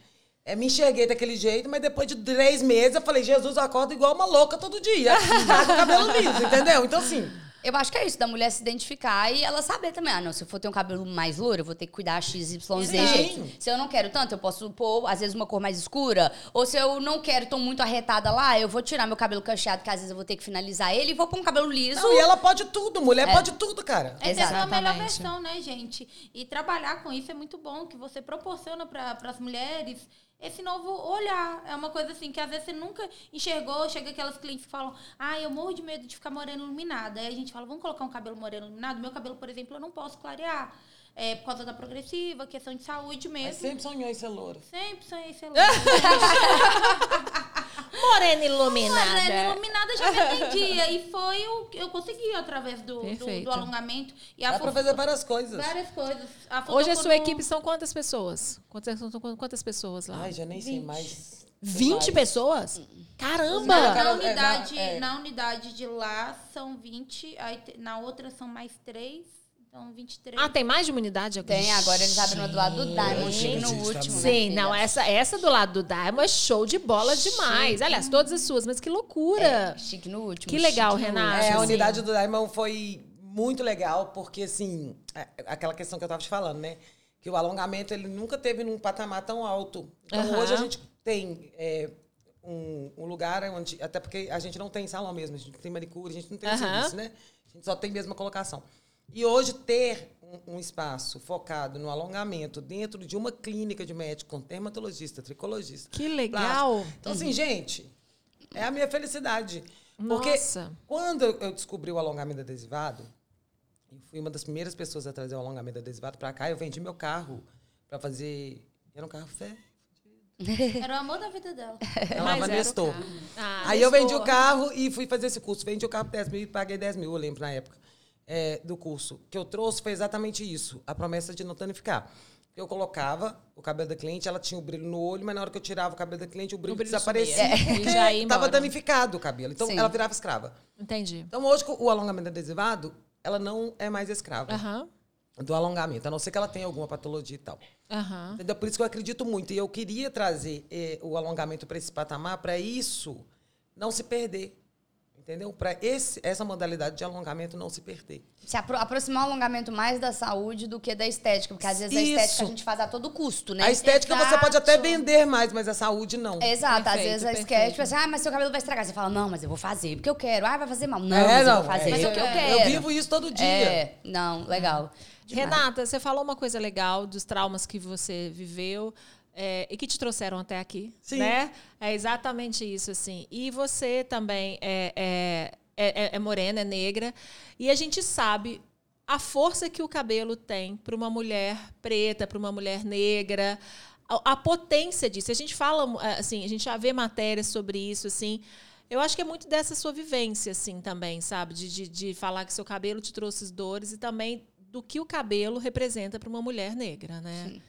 Speaker 3: É, me enxerguei daquele jeito, mas depois de três meses eu falei, Jesus, eu acordo igual uma louca todo dia. Com o cabelo liso, entendeu? Então, assim,
Speaker 1: Eu acho que é isso, da mulher se identificar e ela saber também. Ah, não, se eu for ter um cabelo mais louro, eu vou ter que cuidar XYZ
Speaker 3: Sim.
Speaker 1: jeito. Se eu não quero tanto, eu posso pôr, às vezes, uma cor mais escura. Ou se eu não quero, tô muito arretada lá, eu vou tirar meu cabelo cacheado, que às vezes eu vou ter que finalizar ele, e vou pôr um cabelo liso.
Speaker 3: não, e ela pode tudo, mulher pode tudo, cara.
Speaker 4: É ter a melhor versão, né, gente? E trabalhar com isso é muito bom, que você proporciona para as mulheres esse novo olhar. É uma coisa assim que às vezes você nunca enxergou. Chega aquelas clientes que falam, ah, eu morro de medo de ficar morena iluminada. Aí a gente fala, vamos colocar um cabelo moreno iluminado? Meu cabelo, por exemplo, eu não posso clarear. É por causa da progressiva, questão de saúde
Speaker 3: Mas
Speaker 4: mesmo.
Speaker 3: sempre sonhou em ser loura.
Speaker 4: Sempre sonhei ser
Speaker 2: Morena iluminada.
Speaker 4: Morena iluminada já me atendia. E foi o que eu consegui através do, do, do alongamento. E a
Speaker 3: Dá
Speaker 4: fo-
Speaker 3: fazer várias coisas.
Speaker 4: várias coisas. A
Speaker 2: Hoje a sua equipe são quantas pessoas? Quantas, são quantas pessoas lá?
Speaker 3: Ai, já nem sei
Speaker 4: 20.
Speaker 3: mais.
Speaker 2: 20
Speaker 3: mais.
Speaker 2: pessoas? Caramba!
Speaker 3: Não,
Speaker 4: Na,
Speaker 3: Cara, é,
Speaker 4: unidade,
Speaker 3: na- é.
Speaker 4: na unidade de lá são 20, aí na outra são mais 3, então 23.
Speaker 2: Ah, tem mais de uma unidade agora?
Speaker 1: Tem, agora eles abrem do lado do Diamond, chique no último. né,
Speaker 2: Sim,
Speaker 1: filha?
Speaker 2: não, essa, essa do lado do Diamond é show de bola demais. Aliás, todas as suas, mas que loucura.
Speaker 1: É, chique no último.
Speaker 2: Que legal,
Speaker 1: chique último.
Speaker 3: É, a unidade do Diamond foi muito legal, porque, assim, é- aquela questão que eu tava te falando, né? que o alongamento ele nunca teve num patamar tão alto. Então
Speaker 2: Aham.
Speaker 3: hoje a gente tem é, um, um lugar onde. Até porque a gente não tem salão mesmo, a gente não tem manicure, a gente não tem
Speaker 2: Aham.
Speaker 3: serviço, né? A gente só tem mesmo a colocação. E hoje ter um, um espaço focado no alongamento dentro de uma clínica de médico com dermatologista, tricologista.
Speaker 2: Que legal.
Speaker 3: plástico. Então, assim, gente, é a minha felicidade. Porque
Speaker 2: Nossa.
Speaker 3: quando eu descobri o alongamento adesivado, eu fui uma das primeiras pessoas a trazer o alongamento adesivado para cá. Eu vendi meu carro para fazer. Era um carro fé.
Speaker 4: Era o amor da vida dela.
Speaker 3: Ela
Speaker 2: Mas era o
Speaker 3: Nestor.
Speaker 2: carro. Ah,
Speaker 3: Aí eu vendi o carro e fui fazer esse curso. Vendi o carro por 10 mil e paguei 10 mil, eu lembro na época, é, do curso. O que eu trouxe foi exatamente isso, a promessa de não tanificar. Eu colocava o cabelo da cliente, ela tinha o brilho no olho, mas na hora que eu tirava o cabelo da cliente, o brilho,
Speaker 2: brilho
Speaker 3: desaparecia.
Speaker 2: É. E já ia
Speaker 3: Tava
Speaker 2: embora.
Speaker 3: danificado o cabelo. Então
Speaker 1: Sim.
Speaker 3: ela virava escrava.
Speaker 2: Entendi.
Speaker 3: Então hoje, o alongamento adesivado, ela não é mais escrava
Speaker 2: Aham.
Speaker 3: do alongamento, a não ser que ela tenha alguma patologia e tal.
Speaker 2: Aham.
Speaker 3: Entendeu? Por isso que eu acredito muito. E eu queria trazer eh, o alongamento para esse patamar, para isso não se perder. Entendeu? Para essa modalidade de alongamento não se perder.
Speaker 1: Se apro aproximar o alongamento mais da saúde do que da estética, porque às vezes a
Speaker 3: Isso.
Speaker 1: estética a gente faz a todo custo, né?
Speaker 3: A estética você pode até
Speaker 4: Exato.
Speaker 3: vender mais, mas a saúde não.
Speaker 1: Exato, às
Speaker 2: Perfeito,
Speaker 1: vezes a estética, tipo assim, ah, mas seu cabelo vai estragar. Você fala, não, mas eu vou fazer porque eu quero. Ah, vai fazer mal. Não,
Speaker 3: É,
Speaker 1: mas eu
Speaker 3: não,
Speaker 1: vou fazer
Speaker 3: é,
Speaker 1: porque eu,
Speaker 4: eu-
Speaker 1: quero.
Speaker 3: Eu vivo isso todo dia.
Speaker 1: É, não, legal.
Speaker 2: Renata, você falou uma coisa legal dos traumas que você viveu é, e que te trouxeram até aqui,
Speaker 3: Sim.
Speaker 2: né? É exatamente isso, assim. E você também é, é, é, é morena, é negra, e a gente sabe a força que o cabelo tem para uma mulher preta, para uma mulher negra, a, a potência disso. A gente fala, assim, a gente já vê matérias sobre isso, assim. Eu acho que é muito dessa sua vivência, assim, também, sabe? De, de, de falar que seu cabelo te trouxe dores e também do que o cabelo representa para uma mulher negra, né?
Speaker 3: Sim.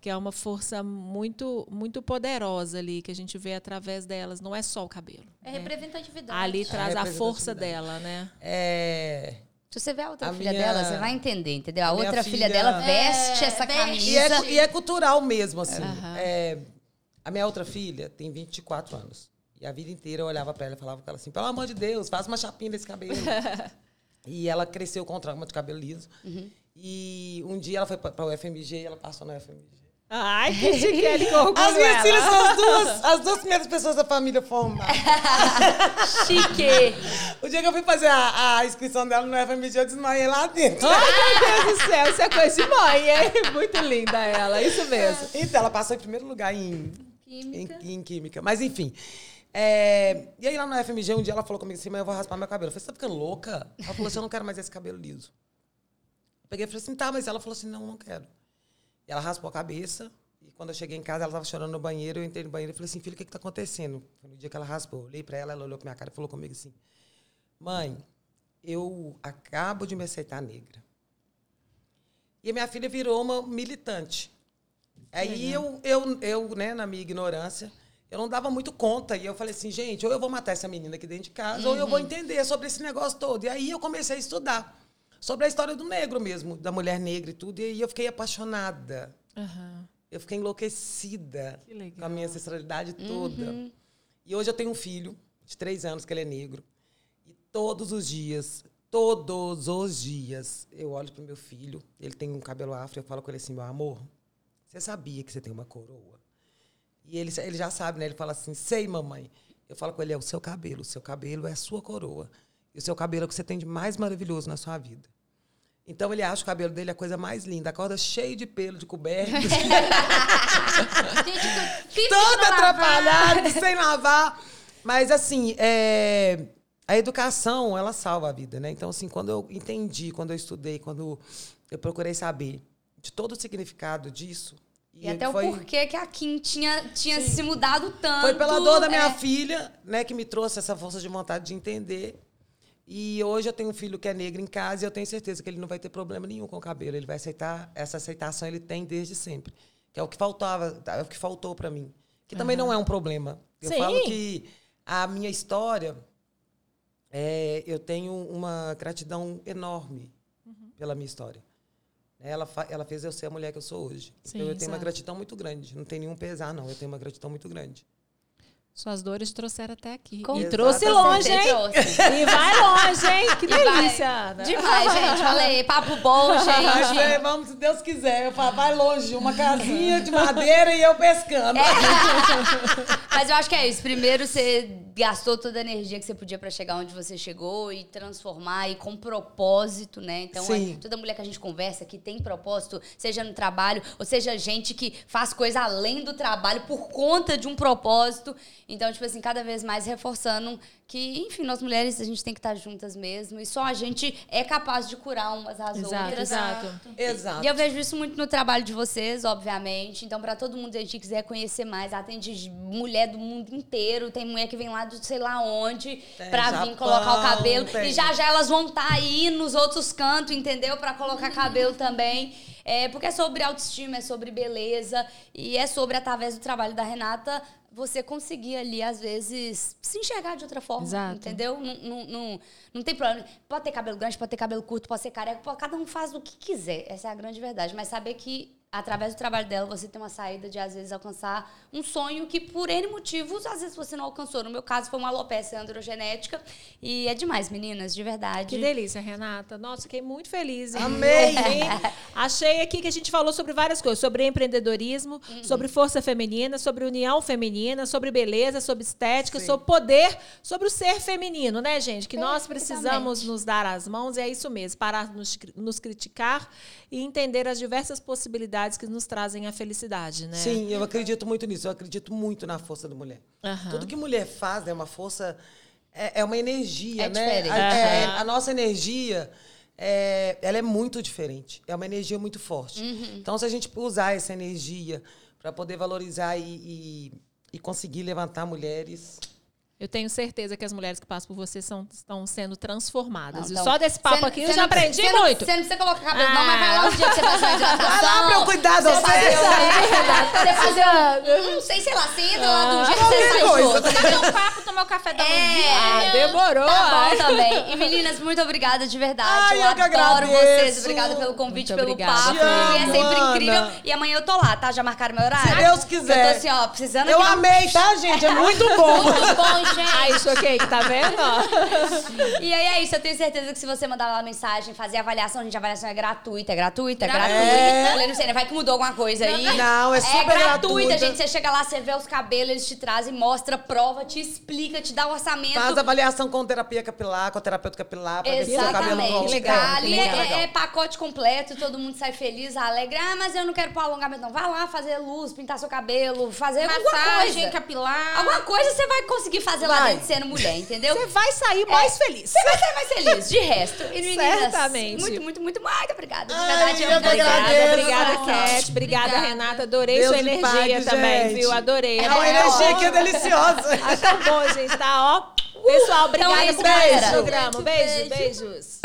Speaker 2: Que é uma força muito muito poderosa ali que a gente vê através delas. Não é só o cabelo.
Speaker 4: É
Speaker 2: né?
Speaker 4: representatividade.
Speaker 2: Ali traz a força
Speaker 3: representatividade.
Speaker 2: dela, né?
Speaker 3: É,
Speaker 1: Se você vê a outra
Speaker 3: A
Speaker 1: filha
Speaker 3: minha-
Speaker 1: dela, você vai entender, entendeu? A,
Speaker 3: a minha
Speaker 1: outra filha,
Speaker 3: filha-
Speaker 1: dela veste
Speaker 4: É,
Speaker 1: essa
Speaker 4: veste.
Speaker 1: camisa.
Speaker 3: E é, e é cultural mesmo, assim.
Speaker 2: Aham.
Speaker 3: É, a minha outra filha tem 24 anos. E a vida inteira eu olhava pra ela e falava com ela assim, pelo amor de Deus, faz uma chapinha desse cabelo. e ela cresceu com trauma de cabelo liso. E um dia ela foi pra, pra UFMG e ela passou na UFMG.
Speaker 2: Ai, que com orgulho
Speaker 3: As minhas
Speaker 2: ela.
Speaker 3: filhas são as duas, as duas primeiras pessoas da família formadas.
Speaker 1: Chique.
Speaker 3: O dia que eu fui fazer a, a inscrição dela no UFMG, eu desmaiei lá dentro.
Speaker 2: Ai, meu Deus do céu, isso é coisa de mãe, é muito linda ela, isso mesmo.
Speaker 3: Então, ela passou em primeiro lugar em
Speaker 4: Química.
Speaker 3: Em, em química. Mas enfim. É, e aí lá no FMG, um dia ela falou comigo assim, mas eu vou raspar meu cabelo. Eu falei, você tá ficando louca? Ela falou assim, eu não quero mais esse cabelo liso. Peguei e falei assim, tá, mas ela falou assim, não, não quero. E ela raspou a cabeça. E quando eu cheguei em casa, ela tava chorando no banheiro. Eu entrei no banheiro e falei assim, filho, o que que tá acontecendo? Foi no dia que ela raspou. Eu olhei pra ela, ela olhou pra minha cara e falou comigo assim, mãe, eu acabo de me aceitar negra. E a minha filha virou uma militante. Aí eu, eu, eu, né, na minha ignorância, eu não dava muito conta. E eu falei assim, gente, ou eu vou matar essa menina aqui dentro de casa, ou eu vou entender sobre esse negócio todo. E aí eu comecei a estudar sobre a história do negro mesmo, da mulher negra e tudo. E aí eu fiquei apaixonada.
Speaker 2: Aham.
Speaker 3: Eu fiquei enlouquecida com a minha ancestralidade toda. E hoje eu tenho um filho de três anos que ele é negro. E todos os dias, todos os dias, eu olho pro meu filho, ele tem um cabelo afro, eu falo com ele assim, meu amor, você sabia que você tem uma coroa? E ele, ele já sabe, né? Ele fala assim, sei, mamãe. Eu falo com ele, é o seu cabelo, o seu cabelo é a sua coroa. E o seu cabelo é o que você tem de mais maravilhoso na sua vida. Então ele acha o cabelo dele a coisa mais linda. Acorda cheio de pelo, de coberto. Todo
Speaker 4: lavar.
Speaker 3: atrapalhado, sem lavar. Mas, assim, é, a educação, ela salva a vida, né? Então, assim, quando eu entendi, quando eu estudei, quando eu procurei saber de todo o significado disso...
Speaker 1: E até
Speaker 3: foi,
Speaker 1: o porquê que a Kim tinha, tinha se mudado tanto.
Speaker 3: Foi pela dor da minha
Speaker 1: é.
Speaker 3: filha, né, que me trouxe essa força de vontade de entender. E hoje eu tenho um filho que é negro em casa e eu tenho certeza que ele não vai ter problema nenhum com o cabelo. Ele vai aceitar, essa aceitação ele tem desde sempre. Que é o que faltava, é o que faltou para mim. Que também não é um problema. Eu
Speaker 2: Sim.
Speaker 3: falo que a minha história, é, eu tenho uma gratidão enorme pela minha história. Ela, ela fez eu ser a mulher que eu sou hoje.
Speaker 2: Sim,
Speaker 3: então eu tenho uma gratidão muito grande. Não tem nenhum pesar, não. Eu tenho uma gratidão muito grande.
Speaker 2: Suas dores trouxeram até aqui.
Speaker 1: Com
Speaker 2: e trouxe longe, hein?
Speaker 1: trouxe.
Speaker 2: E vai longe, hein? Que
Speaker 1: E vai-
Speaker 2: delícia, Ana.
Speaker 1: Demais, gente. Falei, papo bom, gente.
Speaker 3: é, vamos, se Deus quiser. Eu falo, vai longe, uma casinha de madeira e eu pescando.
Speaker 1: É. Mas eu acho que é isso. Primeiro, você gastou toda a energia que você podia pra chegar onde você chegou e transformar e com propósito, né? Então,
Speaker 3: Sim.
Speaker 1: é, toda mulher que a gente conversa que tem propósito, seja no trabalho, ou seja, gente que faz coisa além do trabalho por conta de um propósito. Então, tipo assim, cada vez mais reforçando que, enfim, nós mulheres, a gente tem que estar juntas mesmo. E só a gente é capaz de curar umas às
Speaker 2: Exato,
Speaker 1: outras.
Speaker 2: exato.
Speaker 3: Exato.
Speaker 1: E eu vejo isso muito no trabalho de vocês, obviamente. Então, pra todo mundo que quiser conhecer mais, atende mulher do mundo inteiro. Tem mulher que vem lá do sei lá onde
Speaker 3: Japão,
Speaker 1: vir colocar o cabelo.
Speaker 3: tem.
Speaker 1: E já já elas vão estar aí nos outros cantos, entendeu? Pra colocar cabelo também. É, porque é sobre autoestima, é sobre beleza. E é sobre, através do trabalho da Renata, você conseguir ali, às vezes, se enxergar de outra forma.
Speaker 2: Exato.
Speaker 1: Entendeu? Não, não, não, não tem problema. Pode ter cabelo grande, pode ter cabelo curto, pode ser careca, pode- cada um faz o que quiser. Essa é a grande verdade. Mas saber que, através do trabalho dela, você tem uma saída de, às vezes, alcançar um sonho que, por N motivos, às vezes você não alcançou. No meu caso, foi uma alopecia androgenética. E é demais, meninas, de verdade.
Speaker 2: Que delícia, Renata. Nossa, fiquei muito feliz.
Speaker 3: Amei!
Speaker 2: Achei aqui que a gente falou sobre várias coisas. Sobre empreendedorismo,
Speaker 1: Uhum.
Speaker 2: sobre força feminina, sobre união feminina, sobre beleza, sobre estética, sobre poder, sobre o ser feminino, né, gente? Que nós precisamos nos dar as mãos. E é isso mesmo. Parar de nos, nos criticar e entender as diversas possibilidades que nos trazem a felicidade, né?
Speaker 3: Sim, eu acredito muito nisso. Eu acredito muito na força da mulher.
Speaker 2: Aham.
Speaker 3: Tudo que mulher faz é uma força, é, é uma energia,
Speaker 1: É
Speaker 3: né?
Speaker 1: diferente.
Speaker 3: A, é, a nossa energia, é, ela é muito diferente. É uma energia muito forte.
Speaker 1: Uhum.
Speaker 3: Então, se a gente usar essa energia para poder valorizar e, e, e conseguir levantar mulheres,
Speaker 2: Eu tenho certeza que as mulheres que passam por você são, estão sendo transformadas.
Speaker 1: Não, então,
Speaker 2: só desse papo
Speaker 1: cê-
Speaker 2: aqui eu já
Speaker 1: não-
Speaker 2: aprendi
Speaker 1: cê não-
Speaker 2: muito.
Speaker 1: Você não precisa colocar cabelo, não, mas
Speaker 2: Ah.
Speaker 1: vai lá um dia que você fazer uma hidratação.
Speaker 3: Vai lá pra eu cuidar de
Speaker 1: Você
Speaker 3: você.
Speaker 1: fazer Você fazer um... Não sei, sei lá, você entra lá do jeito que você sai
Speaker 4: um papo, tomar o café da manhã.
Speaker 1: É,
Speaker 2: Ah, demorou.
Speaker 1: Tá bom também. E meninas, muito obrigada de verdade.
Speaker 3: Ai,
Speaker 1: eu,
Speaker 3: eu que
Speaker 1: adoro
Speaker 3: agradeço.
Speaker 1: vocês. Obrigada pelo convite,
Speaker 2: Muito
Speaker 1: pelo
Speaker 2: obrigada.
Speaker 1: papo.
Speaker 3: Te
Speaker 1: e é
Speaker 3: amo,
Speaker 1: sempre
Speaker 3: Ana.
Speaker 1: incrível. E amanhã eu tô lá, tá? Já marcaram meu horário?
Speaker 3: Se Deus quiser.
Speaker 1: Eu tô assim, ó, precisando
Speaker 3: eu amei, tá, gente? É muito bom.
Speaker 4: Muito bom, gente.
Speaker 2: Aí, choquei, que tá vendo? ó?
Speaker 1: E aí é isso, eu tenho certeza que se você mandar lá mensagem, fazer avaliação, gente, a avaliação é gratuita, é gratuita, é
Speaker 4: Gratuita.
Speaker 1: gratuita. Falei, não sei, né? vai que mudou alguma coisa aí.
Speaker 3: Não, é super gratuita.
Speaker 1: gente. Você chega lá, você vê os cabelos, eles te trazem, mostra, prova, te explica, te dá o orçamento.
Speaker 3: Faz avaliação com terapia capilar, com a terapeuta capilar, pra ver se seu cabelo
Speaker 1: Exatamente.
Speaker 3: volta.
Speaker 2: legal,
Speaker 1: Ali
Speaker 2: que
Speaker 1: é,
Speaker 2: legal.
Speaker 1: é pacote completo, todo mundo sai feliz, alegre. Ah, mas eu não quero pôr alongamento, não. Vai lá fazer luz, pintar seu cabelo, fazer alguma
Speaker 4: Massagem
Speaker 1: coisa.
Speaker 4: capilar.
Speaker 1: Alguma coisa você vai conseguir fazer lá
Speaker 3: Vai.
Speaker 1: dentro sendo mulher, entendeu?
Speaker 2: Você vai sair mais feliz.
Speaker 1: Você vai ser mais feliz, de resto. E meninas,
Speaker 2: Certamente.
Speaker 1: Muito, muito, muito, muito obrigada. De
Speaker 3: Ai,
Speaker 1: verdade,
Speaker 3: que
Speaker 2: Obrigada,
Speaker 3: agradeço.
Speaker 2: obrigada. Cat. Obrigada,
Speaker 4: Obrigada.
Speaker 2: Renata. Adorei
Speaker 3: Deus
Speaker 2: sua energia
Speaker 3: pague,
Speaker 2: também,
Speaker 3: gente.
Speaker 2: viu? Adorei.
Speaker 3: É uma
Speaker 2: É,
Speaker 3: energia
Speaker 2: ó.
Speaker 3: aqui deliciosa.
Speaker 2: Ah, tão bom, gente. Tá, ó. Pessoal, obrigada
Speaker 1: Então é isso,
Speaker 2: por esse programa. Beijo,
Speaker 4: Beijo.
Speaker 2: beijos.